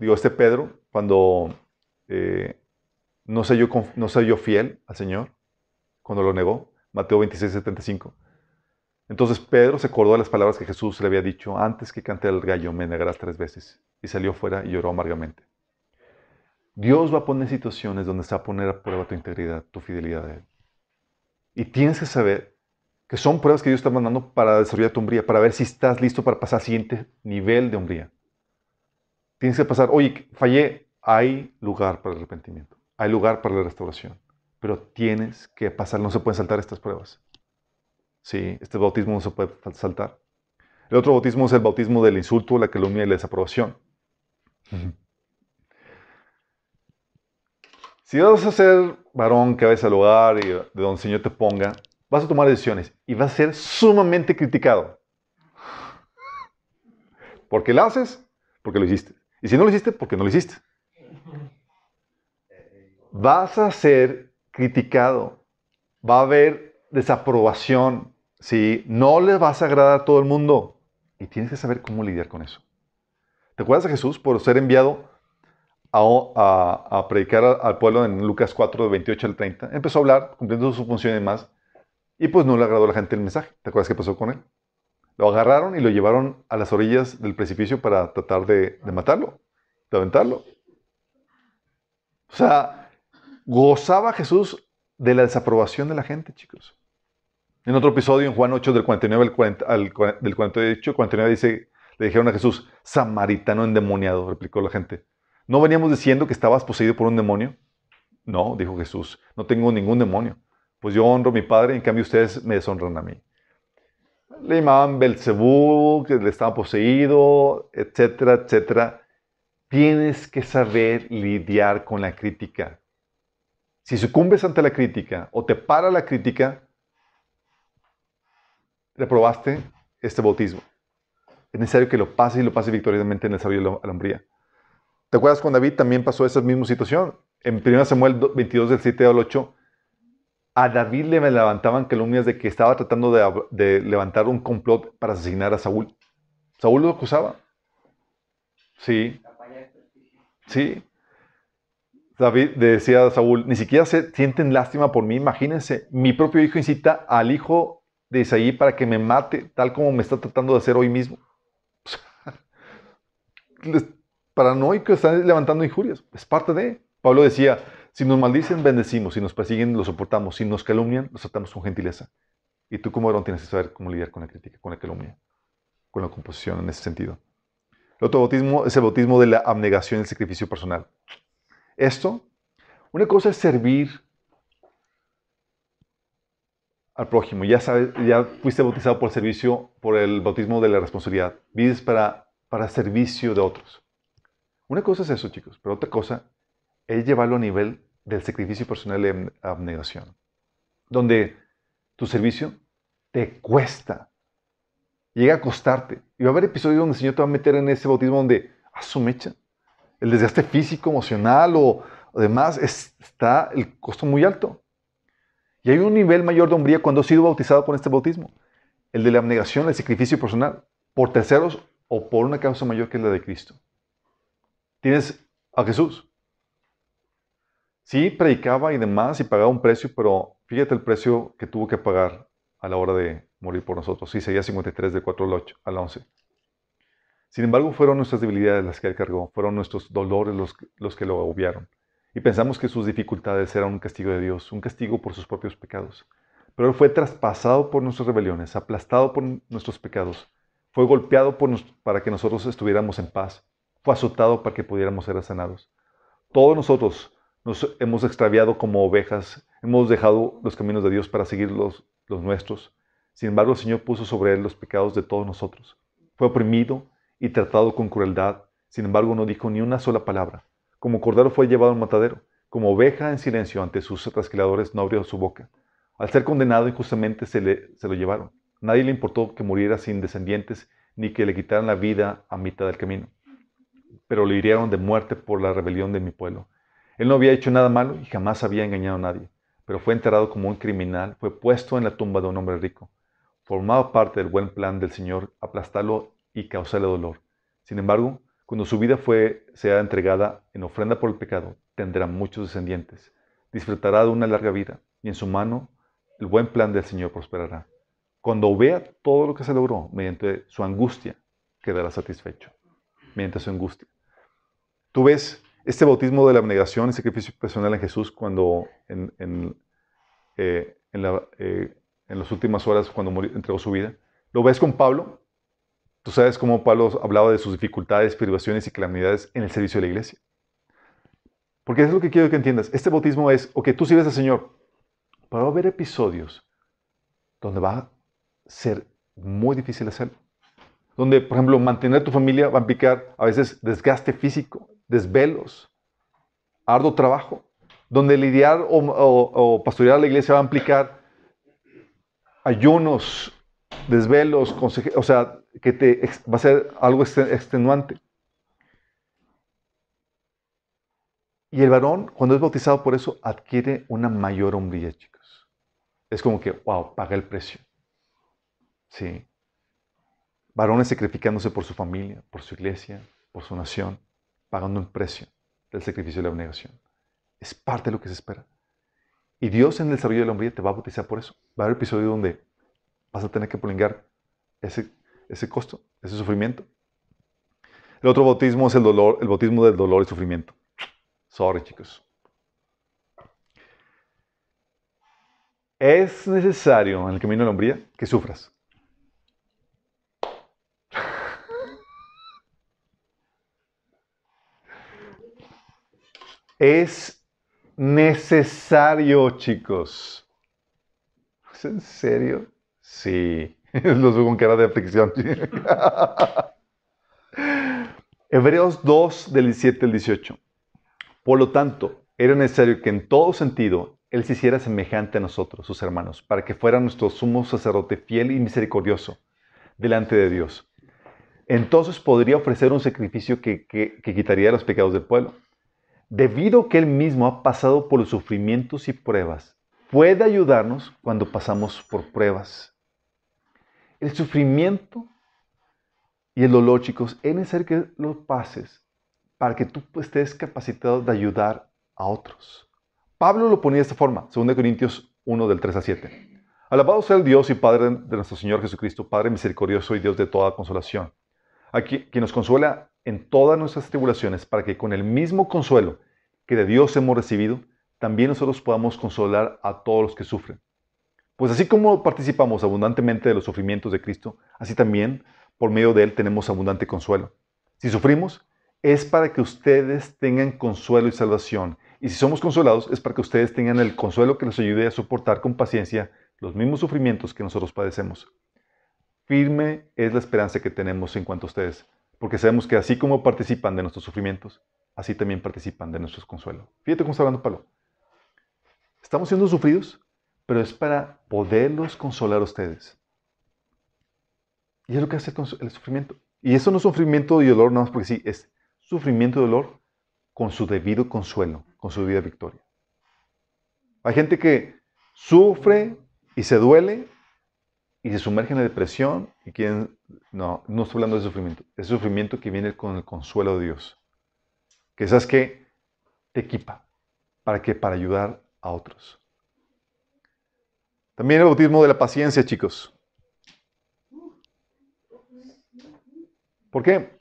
Digo, este Pedro, cuando eh, no, se yo, no se yo fiel al Señor, cuando lo negó, Mateo 26, 75. Entonces Pedro se acordó de las palabras que Jesús le había dicho, antes que cante el gallo me negarás tres veces. Y salió fuera y lloró amargamente. Dios va a poner situaciones donde se va a poner a prueba tu integridad, tu fidelidad a Él. Y tienes que saber que son pruebas que Dios está mandando para desarrollar tu hombría, para ver si estás listo para pasar al siguiente nivel de hombría. Tienes que pasar, oye, fallé, hay lugar para el arrepentimiento, hay lugar para la restauración, pero tienes que pasar, no se pueden saltar estas pruebas. Sí, este bautismo no se puede saltar. El otro bautismo es el bautismo del insulto, la calumnia y la desaprobación. Si vas a ser varón que vayas al hogar y de donde el Señor te ponga, vas a tomar decisiones y vas a ser sumamente criticado. Porque lo haces, porque lo hiciste. Y si no lo hiciste, porque no lo hiciste. Vas a ser criticado. Va a haber desaprobación. ¿sí? No le vas a agradar a todo el mundo. Y tienes que saber cómo lidiar con eso. ¿Te acuerdas de Jesús por ser enviado a, predicar al, pueblo en Lucas 4, de 28 al 30? Empezó a hablar, cumpliendo su función y demás. Y pues no le agradó a la gente el mensaje. ¿Te acuerdas qué pasó con él? Lo agarraron y lo llevaron a las orillas del precipicio para tratar de, matarlo, de aventarlo. O sea, gozaba Jesús de la desaprobación de la gente, chicos. En otro episodio, en Juan 8, del 49 al 40, al 40 del 48 al 49, dice, le dijeron a Jesús, samaritano endemoniado, replicó la gente. ¿No veníamos diciendo que estabas poseído por un demonio? No, dijo Jesús, no tengo ningún demonio. Pues yo honro a mi Padre, en cambio ustedes me deshonran a mí. Le llamaban Belcebú, que le estaba poseído, etcétera, etcétera. Tienes que saber lidiar con la crítica. Si sucumbes ante la crítica o te para la crítica, reprobaste este bautismo. Es necesario que lo pase y lo pase victoriosamente en el sabio de la hombría. ¿Te acuerdas con David también pasó esa misma situación? En 1 Samuel 22, del 7 al 8, a David le levantaban calumnias de que estaba tratando de, levantar un complot para asesinar a Saúl. Saúl lo acusaba. Sí. Sí. David decía a Saúl, ni siquiera se sienten lástima por mí. Imagínense, mi propio hijo incita al hijo de Isaí para que me mate, tal como me está tratando de hacer hoy mismo. [laughs] Paranoico, están levantando injurias. Es parte de. Pablo decía, si nos maldicen, bendecimos. Si nos persiguen, lo soportamos. Si nos calumnian, los tratamos con gentileza. Y tú como varón tienes que saber cómo lidiar con la crítica, con la calumnia, con la composición en ese sentido. El otro bautismo es el bautismo de la abnegación y el sacrificio personal. Esto, una cosa es servir al prójimo. Ya sabes, ya fuiste bautizado por el servicio, por el bautismo de la responsabilidad. Vives para, para servicio de otros. Una cosa es eso, chicos, pero otra cosa es llevarlo a nivel del sacrificio personal de abnegación, donde tu servicio te cuesta, llega a costarte. Y va a haber episodios donde el Señor te va a meter en ese bautismo donde, a su mecha, el desgaste físico, emocional o, demás, está el costo muy alto. Y hay un nivel mayor de hombría cuando has sido bautizado con este bautismo, el de la abnegación, el sacrificio personal, por terceros o por una causa mayor que la de Cristo. Tienes a Jesús. Sí, predicaba y demás y pagaba un precio, pero fíjate el precio que tuvo que pagar a la hora de morir por nosotros. Sí, sería 53 de 4 al 8 al 11. Sin embargo, fueron nuestras debilidades las que él cargó, fueron nuestros dolores los, los que lo obviaron. Y pensamos que sus dificultades eran un castigo de Dios, un castigo por sus propios pecados. Pero él fue traspasado por nuestras rebeliones, aplastado por nuestros pecados, fue golpeado para que nosotros estuviéramos en paz, fue azotado para que pudiéramos ser sanados. Todos nosotros nos hemos extraviado como ovejas, hemos dejado los caminos de Dios para seguir los, los nuestros. Sin embargo, el Señor puso sobre él los pecados de todos nosotros. Fue oprimido y tratado con crueldad. Sin embargo, no dijo ni una sola palabra. Como cordero fue llevado al matadero. Como oveja en silencio ante sus trasquiladores no abrió su boca. Al ser condenado injustamente se, le, se lo llevaron. Nadie le importó que muriera sin descendientes ni que le quitaran la vida a mitad del camino. Pero le hirieron de muerte por la rebelión de mi pueblo. Él no había hecho nada malo y jamás había engañado a nadie, pero fue enterrado como un criminal, fue puesto en la tumba de un hombre rico. Formaba parte del buen plan del Señor aplastarlo y causarle dolor. Sin embargo, cuando su vida fue, sea entregada en ofrenda por el pecado, tendrá muchos descendientes, disfrutará de una larga vida y en su mano el buen plan del Señor prosperará. Cuando vea todo lo que se logró mediante su angustia, quedará satisfecho. Mediante su angustia. Tú ves este bautismo de la abnegación y sacrificio personal en Jesús cuando en, en, eh, en, la, eh, las últimas horas, cuando murió, entregó su vida. Lo ves con Pablo, Tú sabes cómo Pablo hablaba de sus dificultades, privaciones y calamidades en el servicio de la iglesia. Porque es lo que quiero que entiendas. Este bautismo es, ok, tú sirves al Señor, pero va a haber episodios donde va a ser muy difícil hacerlo. Donde, por ejemplo, mantener tu familia va a implicar a veces desgaste físico, desvelos, arduo trabajo. Donde lidiar o, o, pastorear la iglesia va a implicar ayunos, desvelos, o sea, que te, va a ser algo extenuante. Y el varón, cuando es bautizado por eso, adquiere una mayor hombría, chicos. Es como que, wow, paga el precio. Sí. Varones sacrificándose por su familia, por su iglesia, por su nación, pagando un precio del sacrificio de la abnegación. Es parte de lo que se espera. Y Dios en el desarrollo de la hombría te va a bautizar por eso. Va a haber episodio donde vas a tener que prolongar ese, ese costo, ese sufrimiento. El otro bautismo es el dolor, el bautismo del dolor y sufrimiento. Sorry, chicos. Es necesario en el camino de la hombría que sufras. Es necesario, chicos. ¿Es en serio? Sí. Los veo con cara de aflicción. [laughs] Hebreos 2, del 17 al 18. Por lo tanto, era necesario que en todo sentido Él se hiciera semejante a nosotros, sus hermanos, para que fuera nuestro sumo sacerdote fiel y misericordioso delante de Dios. Entonces podría ofrecer un sacrificio que, que quitaría los pecados del pueblo. Debido a que Él mismo ha pasado por los sufrimientos y pruebas, puede ayudarnos cuando pasamos por pruebas. El sufrimiento y el dolor, chicos, es necesario que lo pases para que tú estés capacitado de ayudar a otros. Pablo lo ponía de esta forma, 2 Corintios 1 del 3 a 7. Alabado sea el Dios y Padre de nuestro Señor Jesucristo, Padre misericordioso y Dios de toda consolación, a quien, nos consuela en todas nuestras tribulaciones, para que con el mismo consuelo que de Dios hemos recibido, también nosotros podamos consolar a todos los que sufren. Pues así como participamos abundantemente de los sufrimientos de Cristo, así también por medio de Él tenemos abundante consuelo. Si sufrimos, es para que ustedes tengan consuelo y salvación. Y si somos consolados, es para que ustedes tengan el consuelo que les ayude a soportar con paciencia los mismos sufrimientos que nosotros padecemos. Firme es la esperanza que tenemos en cuanto a ustedes, porque sabemos que así como participan de nuestros sufrimientos, así también participan de nuestros consuelos. Fíjate cómo está hablando Pablo. Estamos siendo sufridos, pero es para poderlos consolar a ustedes. Y es lo que hace el sufrimiento. Y eso no es sufrimiento y dolor nada más porque sí, es sufrimiento y dolor con su debido consuelo, con su debida victoria. Hay gente que sufre y se duele y se sumerge en la depresión y quien no, no estoy hablando de sufrimiento, es sufrimiento que viene con el consuelo de Dios. Que sabes que te equipa para que para ayudar a otros. También el bautismo de la paciencia, chicos. ¿Por qué?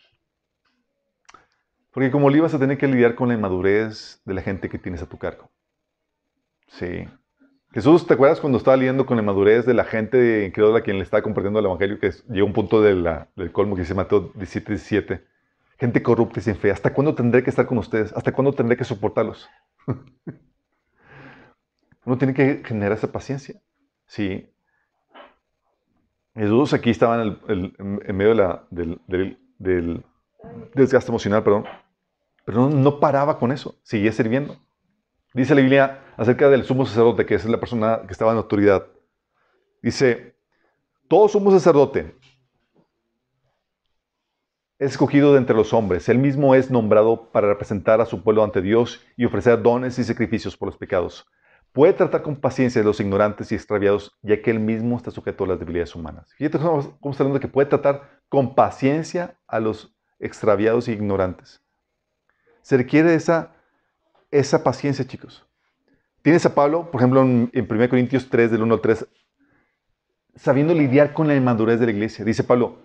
Porque como le ibas a tener que lidiar con la inmadurez de la gente que tienes a tu cargo. Sí. Jesús, ¿te acuerdas cuando estaba lidiando con la inmadurez de la gente incrédula a quien le estaba compartiendo el Evangelio? Que llegó un punto del colmo que se mató 17, 17. Gente corrupta y sin fe. ¿Hasta cuándo tendré que estar con ustedes? ¿Hasta cuándo tendré que soportarlos? [laughs] Uno tiene que generar esa paciencia. Sí. Jesús aquí estaba en, medio del, desgaste emocional, pero no, paraba con eso, seguía sirviendo. Dice la Biblia acerca del sumo sacerdote, que es la persona que estaba en autoridad. Dice, todo sumo sacerdote es escogido de entre los hombres. Él mismo es nombrado para representar a su pueblo ante Dios y ofrecer dones y sacrificios por los pecados. Puede tratar con paciencia a los ignorantes y extraviados, ya que él mismo está sujeto a las debilidades humanas. Fíjate cómo está hablando que puede tratar con paciencia a los extraviados e ignorantes. Se requiere esa, esa paciencia, chicos. Tienes a Pablo, por ejemplo, en, 1 Corintios 3, del 1 al 3, sabiendo lidiar con la inmadurez de la iglesia. Dice Pablo,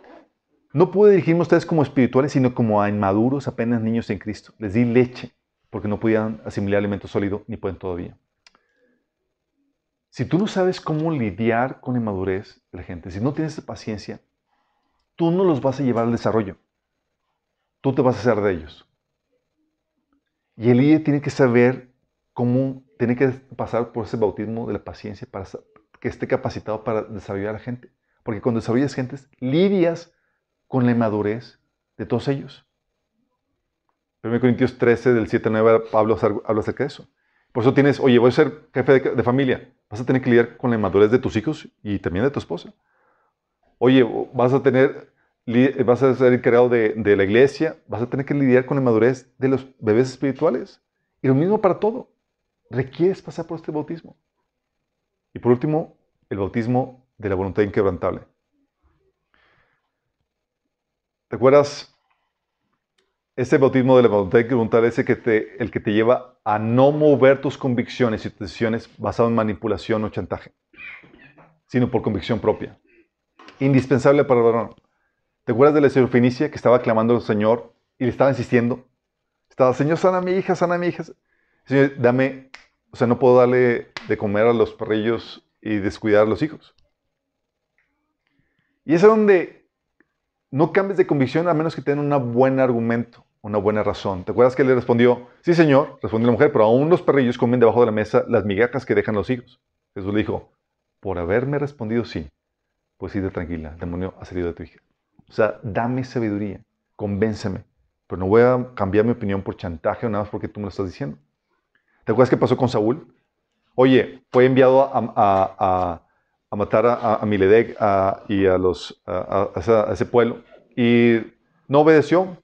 no pude dirigirme a ustedes como espirituales, sino como a inmaduros, apenas niños en Cristo. Les di leche, porque no podían asimilar alimento sólido, ni pueden todavía. Si tú no sabes cómo lidiar con la inmadurez de la gente, si no tienes paciencia, tú no los vas a llevar al desarrollo. Tú te vas a hacer de ellos. Y el líder tiene que saber cómo, tiene que pasar por ese bautismo de la paciencia para que esté capacitado para desarrollar a la gente. Porque cuando desarrollas gente, lidias con la inmadurez de todos ellos. 1 Corintios 13, del 7 al 9, Pablo habla acerca de eso. Por eso tienes, oye, voy a ser jefe de, familia. Vas a tener que lidiar con la inmadurez de tus hijos y también de tu esposa. Oye, vas a tener, vas a ser encargado de, de la iglesia, vas a tener que lidiar con la inmadurez de los bebés espirituales. Y lo mismo para todo. Requieres pasar por este bautismo. Y por último, el bautismo de la voluntad inquebrantable. ¿Te acuerdas ese bautismo de la voluntad inquebrantable es el que, te, el que te lleva a no mover tus convicciones y tus decisiones basado en manipulación o chantaje, sino por convicción propia. Indispensable para el varón. ¿Te acuerdas de la señora Fenicia que estaba clamando al Señor y le estaba insistiendo? Estaba, Señor, sana a mi hija, sana a mi hija. Señor, dame, o sea, no puedo darle de comer a los perrillos y descuidar a los hijos. Y es donde no cambies de convicción a menos que tengan un buen argumento. una buena razón. ¿Te acuerdas que le respondió? Sí, señor, respondió la mujer, pero aún los perrillos comen debajo de la mesa las migajas que dejan los hijos. Jesús le dijo, por haberme respondido sí, pues sí, tranquila, el demonio ha salido de tu hija. O sea, dame sabiduría, convénceme, pero no voy a cambiar mi opinión por chantaje o nada más porque tú me lo estás diciendo. ¿Te acuerdas qué pasó con Saúl? Oye, fue enviado a, matar a, Miledec y a, los, a, ese pueblo y no obedeció.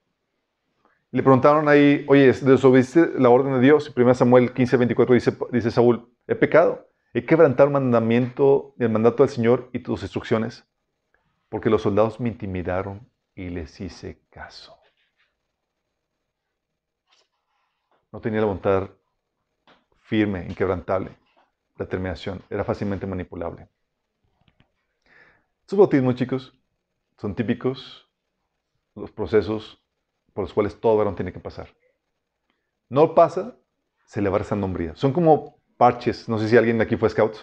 Le preguntaron ahí, oye, ¿desobedeciste la orden de Dios? 1 Samuel 15, 24 dice, dice Saúl, he pecado, he quebrantado el mandamiento, el mandato del Señor y tus instrucciones, porque los soldados me intimidaron y les hice caso. No tenía la voluntad firme, inquebrantable. La determinación era fácilmente manipulable. Estos bautismos, chicos, son típicos los procesos por los cuales todo varón tiene que pasar. No pasa, se le va esa nombría. Son como parches. No sé si alguien aquí fue scout.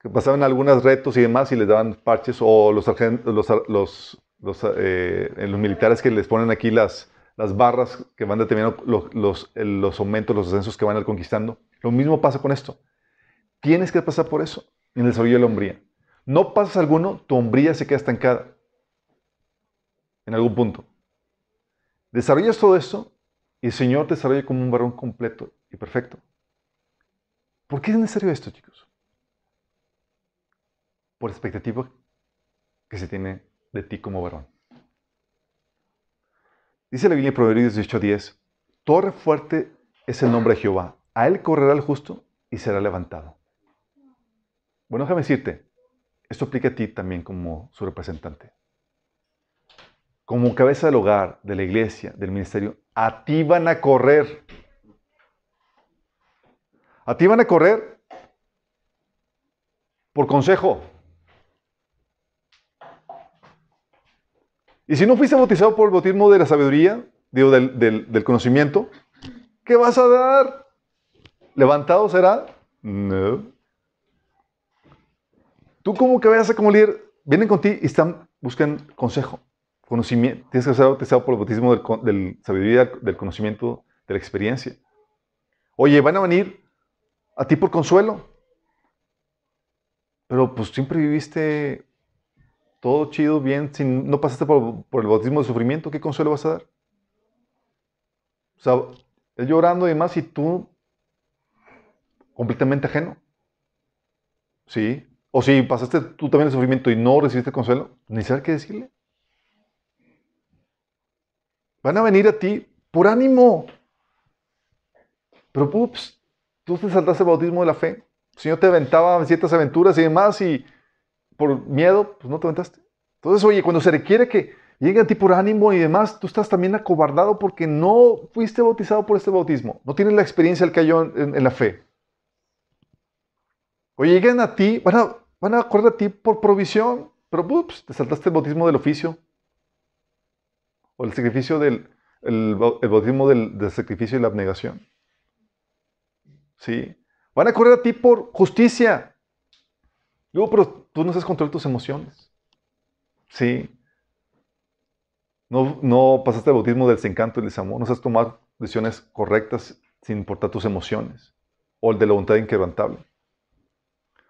Que pasaban algunos retos y demás y les daban parches. O los, eh, los militares que les ponen aquí las, las barras que van determinando los, los, los aumentos, los ascensos que van conquistando. Lo mismo pasa con esto. Tienes que pasar por eso en el desarrollo de la hombría. No pasas alguno, tu hombría se queda estancada en algún punto. Desarrollas todo esto y el Señor te desarrolla como un varón completo y perfecto. ¿Por qué es necesario esto, chicos? Por expectativa que se tiene de ti como varón. Dice la Biblia en Proverbios 18:10, Torre fuerte es el nombre de Jehová, a él correrá el justo y será levantado. Bueno, déjame decirte, esto aplica a ti también como su representante. Como cabeza del hogar, de la iglesia, del ministerio, a ti van a correr. A ti van a correr por consejo. Y si no fuiste bautizado por el bautismo de la sabiduría, digo, del, conocimiento, ¿qué vas a dar? ¿Levantado será? No. Tú como que vayas a como líder, vienen contigo y están, buscan consejo, conocimiento. Tienes que ser bautizado por el bautismo del, del sabiduría, del conocimiento, de la experiencia. Oye, van a venir a ti por consuelo. Pero pues siempre viviste todo chido, bien, si no pasaste por, el bautismo de sufrimiento, ¿qué consuelo vas a dar? O sea, él llorando y demás y tú completamente ajeno. ¿Sí? O si pasaste tú también el sufrimiento y no recibiste consuelo, ni saber qué decirle. Van a venir a ti por ánimo. Pero ups, tú te saltaste el bautismo de la fe. El Señor te aventaba ciertas aventuras y demás y por miedo, pues no te aventaste. Entonces, oye, cuando se requiere que llegue a ti por ánimo y demás, tú estás también acobardado porque no fuiste bautizado por este bautismo. No tienes la experiencia del que hay en, la fe. Oye, llegan a ti, van a, van a acordar a ti por provisión, pero ups, te saltaste el bautismo del oficio. O el sacrificio del el, bautismo del, del sacrificio y la abnegación. ¿Sí? Van a correr a ti por justicia. Digo, pero tú no sabes controlar tus emociones. Sí. No, no pasaste el bautismo del desencanto y del desamor. No sabes tomar decisiones correctas sin importar tus emociones. O el de la voluntad inquebrantable.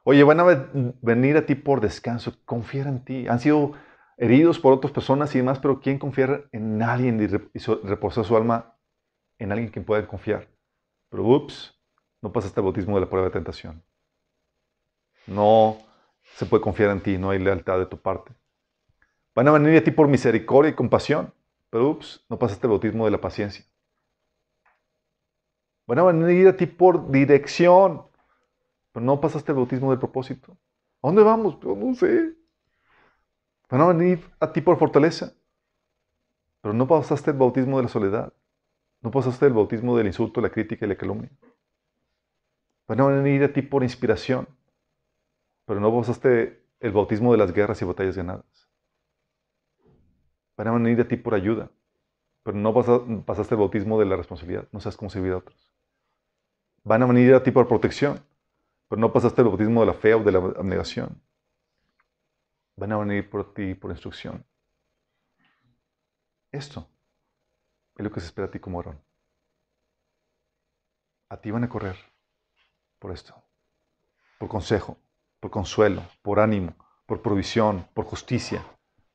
Oye, van a venir a ti por descanso. Confía en ti. Han sido heridos por otras personas y demás, pero ¿quién confiar en alguien y reposar su alma en alguien que pueda confiar? Pero ups, no pasaste el bautismo de la prueba de tentación. No se puede confiar en ti, no hay lealtad de tu parte. Van a venir a ti por misericordia y compasión, pero ups, no pasaste el bautismo de la paciencia. Van a venir a ti por dirección, pero no pasaste el bautismo del propósito. ¿A dónde vamos? no sé. Van a venir a ti por fortaleza, pero no pasaste el bautismo de la soledad. No pasaste el bautismo del insulto, la crítica y la calumnia. Van a venir a ti por inspiración, pero no pasaste el bautismo de las guerras y batallas ganadas. Van a venir a ti por ayuda, pero no pasaste el bautismo de la responsabilidad. No sabes cómo servir a otros. Van a venir a ti por protección, pero no pasaste el bautismo de la fe o de la abnegación. Van a venir por ti por instrucción. Esto es lo que se espera a ti como varón. A ti van a correr por esto, por consejo, por consuelo, por ánimo, por provisión, por justicia,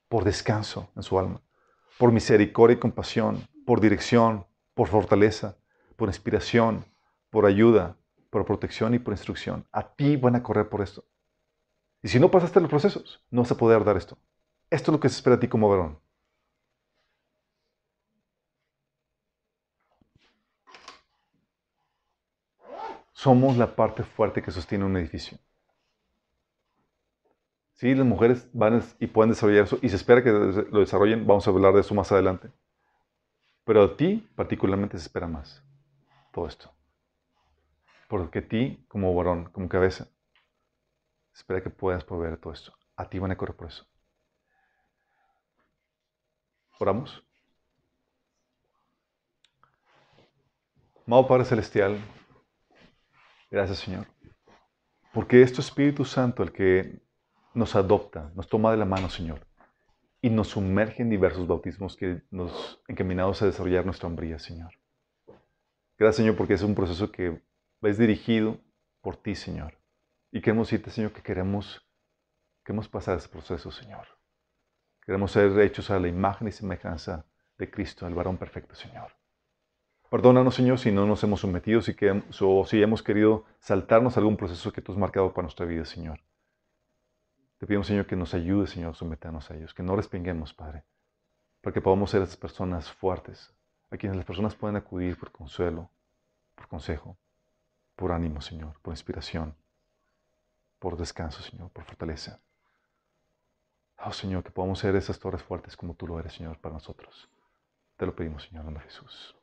por descanso en su alma, por misericordia y compasión, por dirección, por fortaleza, por inspiración, por ayuda, por protección y por instrucción. A ti van a correr por esto. Y si no pasaste los procesos, no vas a poder dar esto. Esto es lo que se espera a ti como varón. Somos la parte fuerte que sostiene un edificio. Sí, las mujeres van y pueden desarrollar eso y se espera que lo desarrollen. Vamos a hablar de eso más adelante. Pero a ti particularmente se espera más todo esto. Porque a ti, como varón, como cabeza, se espera que puedas proveer todo esto. A ti van a correr por eso. Oramos. Amado Padre Celestial, gracias Señor, porque es tu Espíritu Santo el que nos adopta, nos toma de la mano, Señor, y nos sumerge en diversos bautismos que nos encaminados a desarrollar nuestra hombría, Señor. Gracias, Señor, porque es un proceso que es dirigido por ti, Señor. Y queremos decirte, Señor, que queremos, queremos pasar ese proceso, Señor. Queremos ser hechos a la imagen y semejanza de Cristo, el varón perfecto, Señor. Perdónanos, Señor, si no nos hemos sometido o si hemos querido saltarnos algún proceso que tú has marcado para nuestra vida, Señor. Te pedimos, Señor, que nos ayude, Señor, a someternos a ellos, que no respinguemos, Padre, para que podamos ser esas personas fuertes, a quienes las personas pueden acudir por consuelo, por consejo, por ánimo, Señor, por inspiración, por descanso, Señor, por fortaleza. Oh, Señor, que podamos ser esas torres fuertes como tú lo eres, Señor, para nosotros. Te lo pedimos, Señor, en Jesús.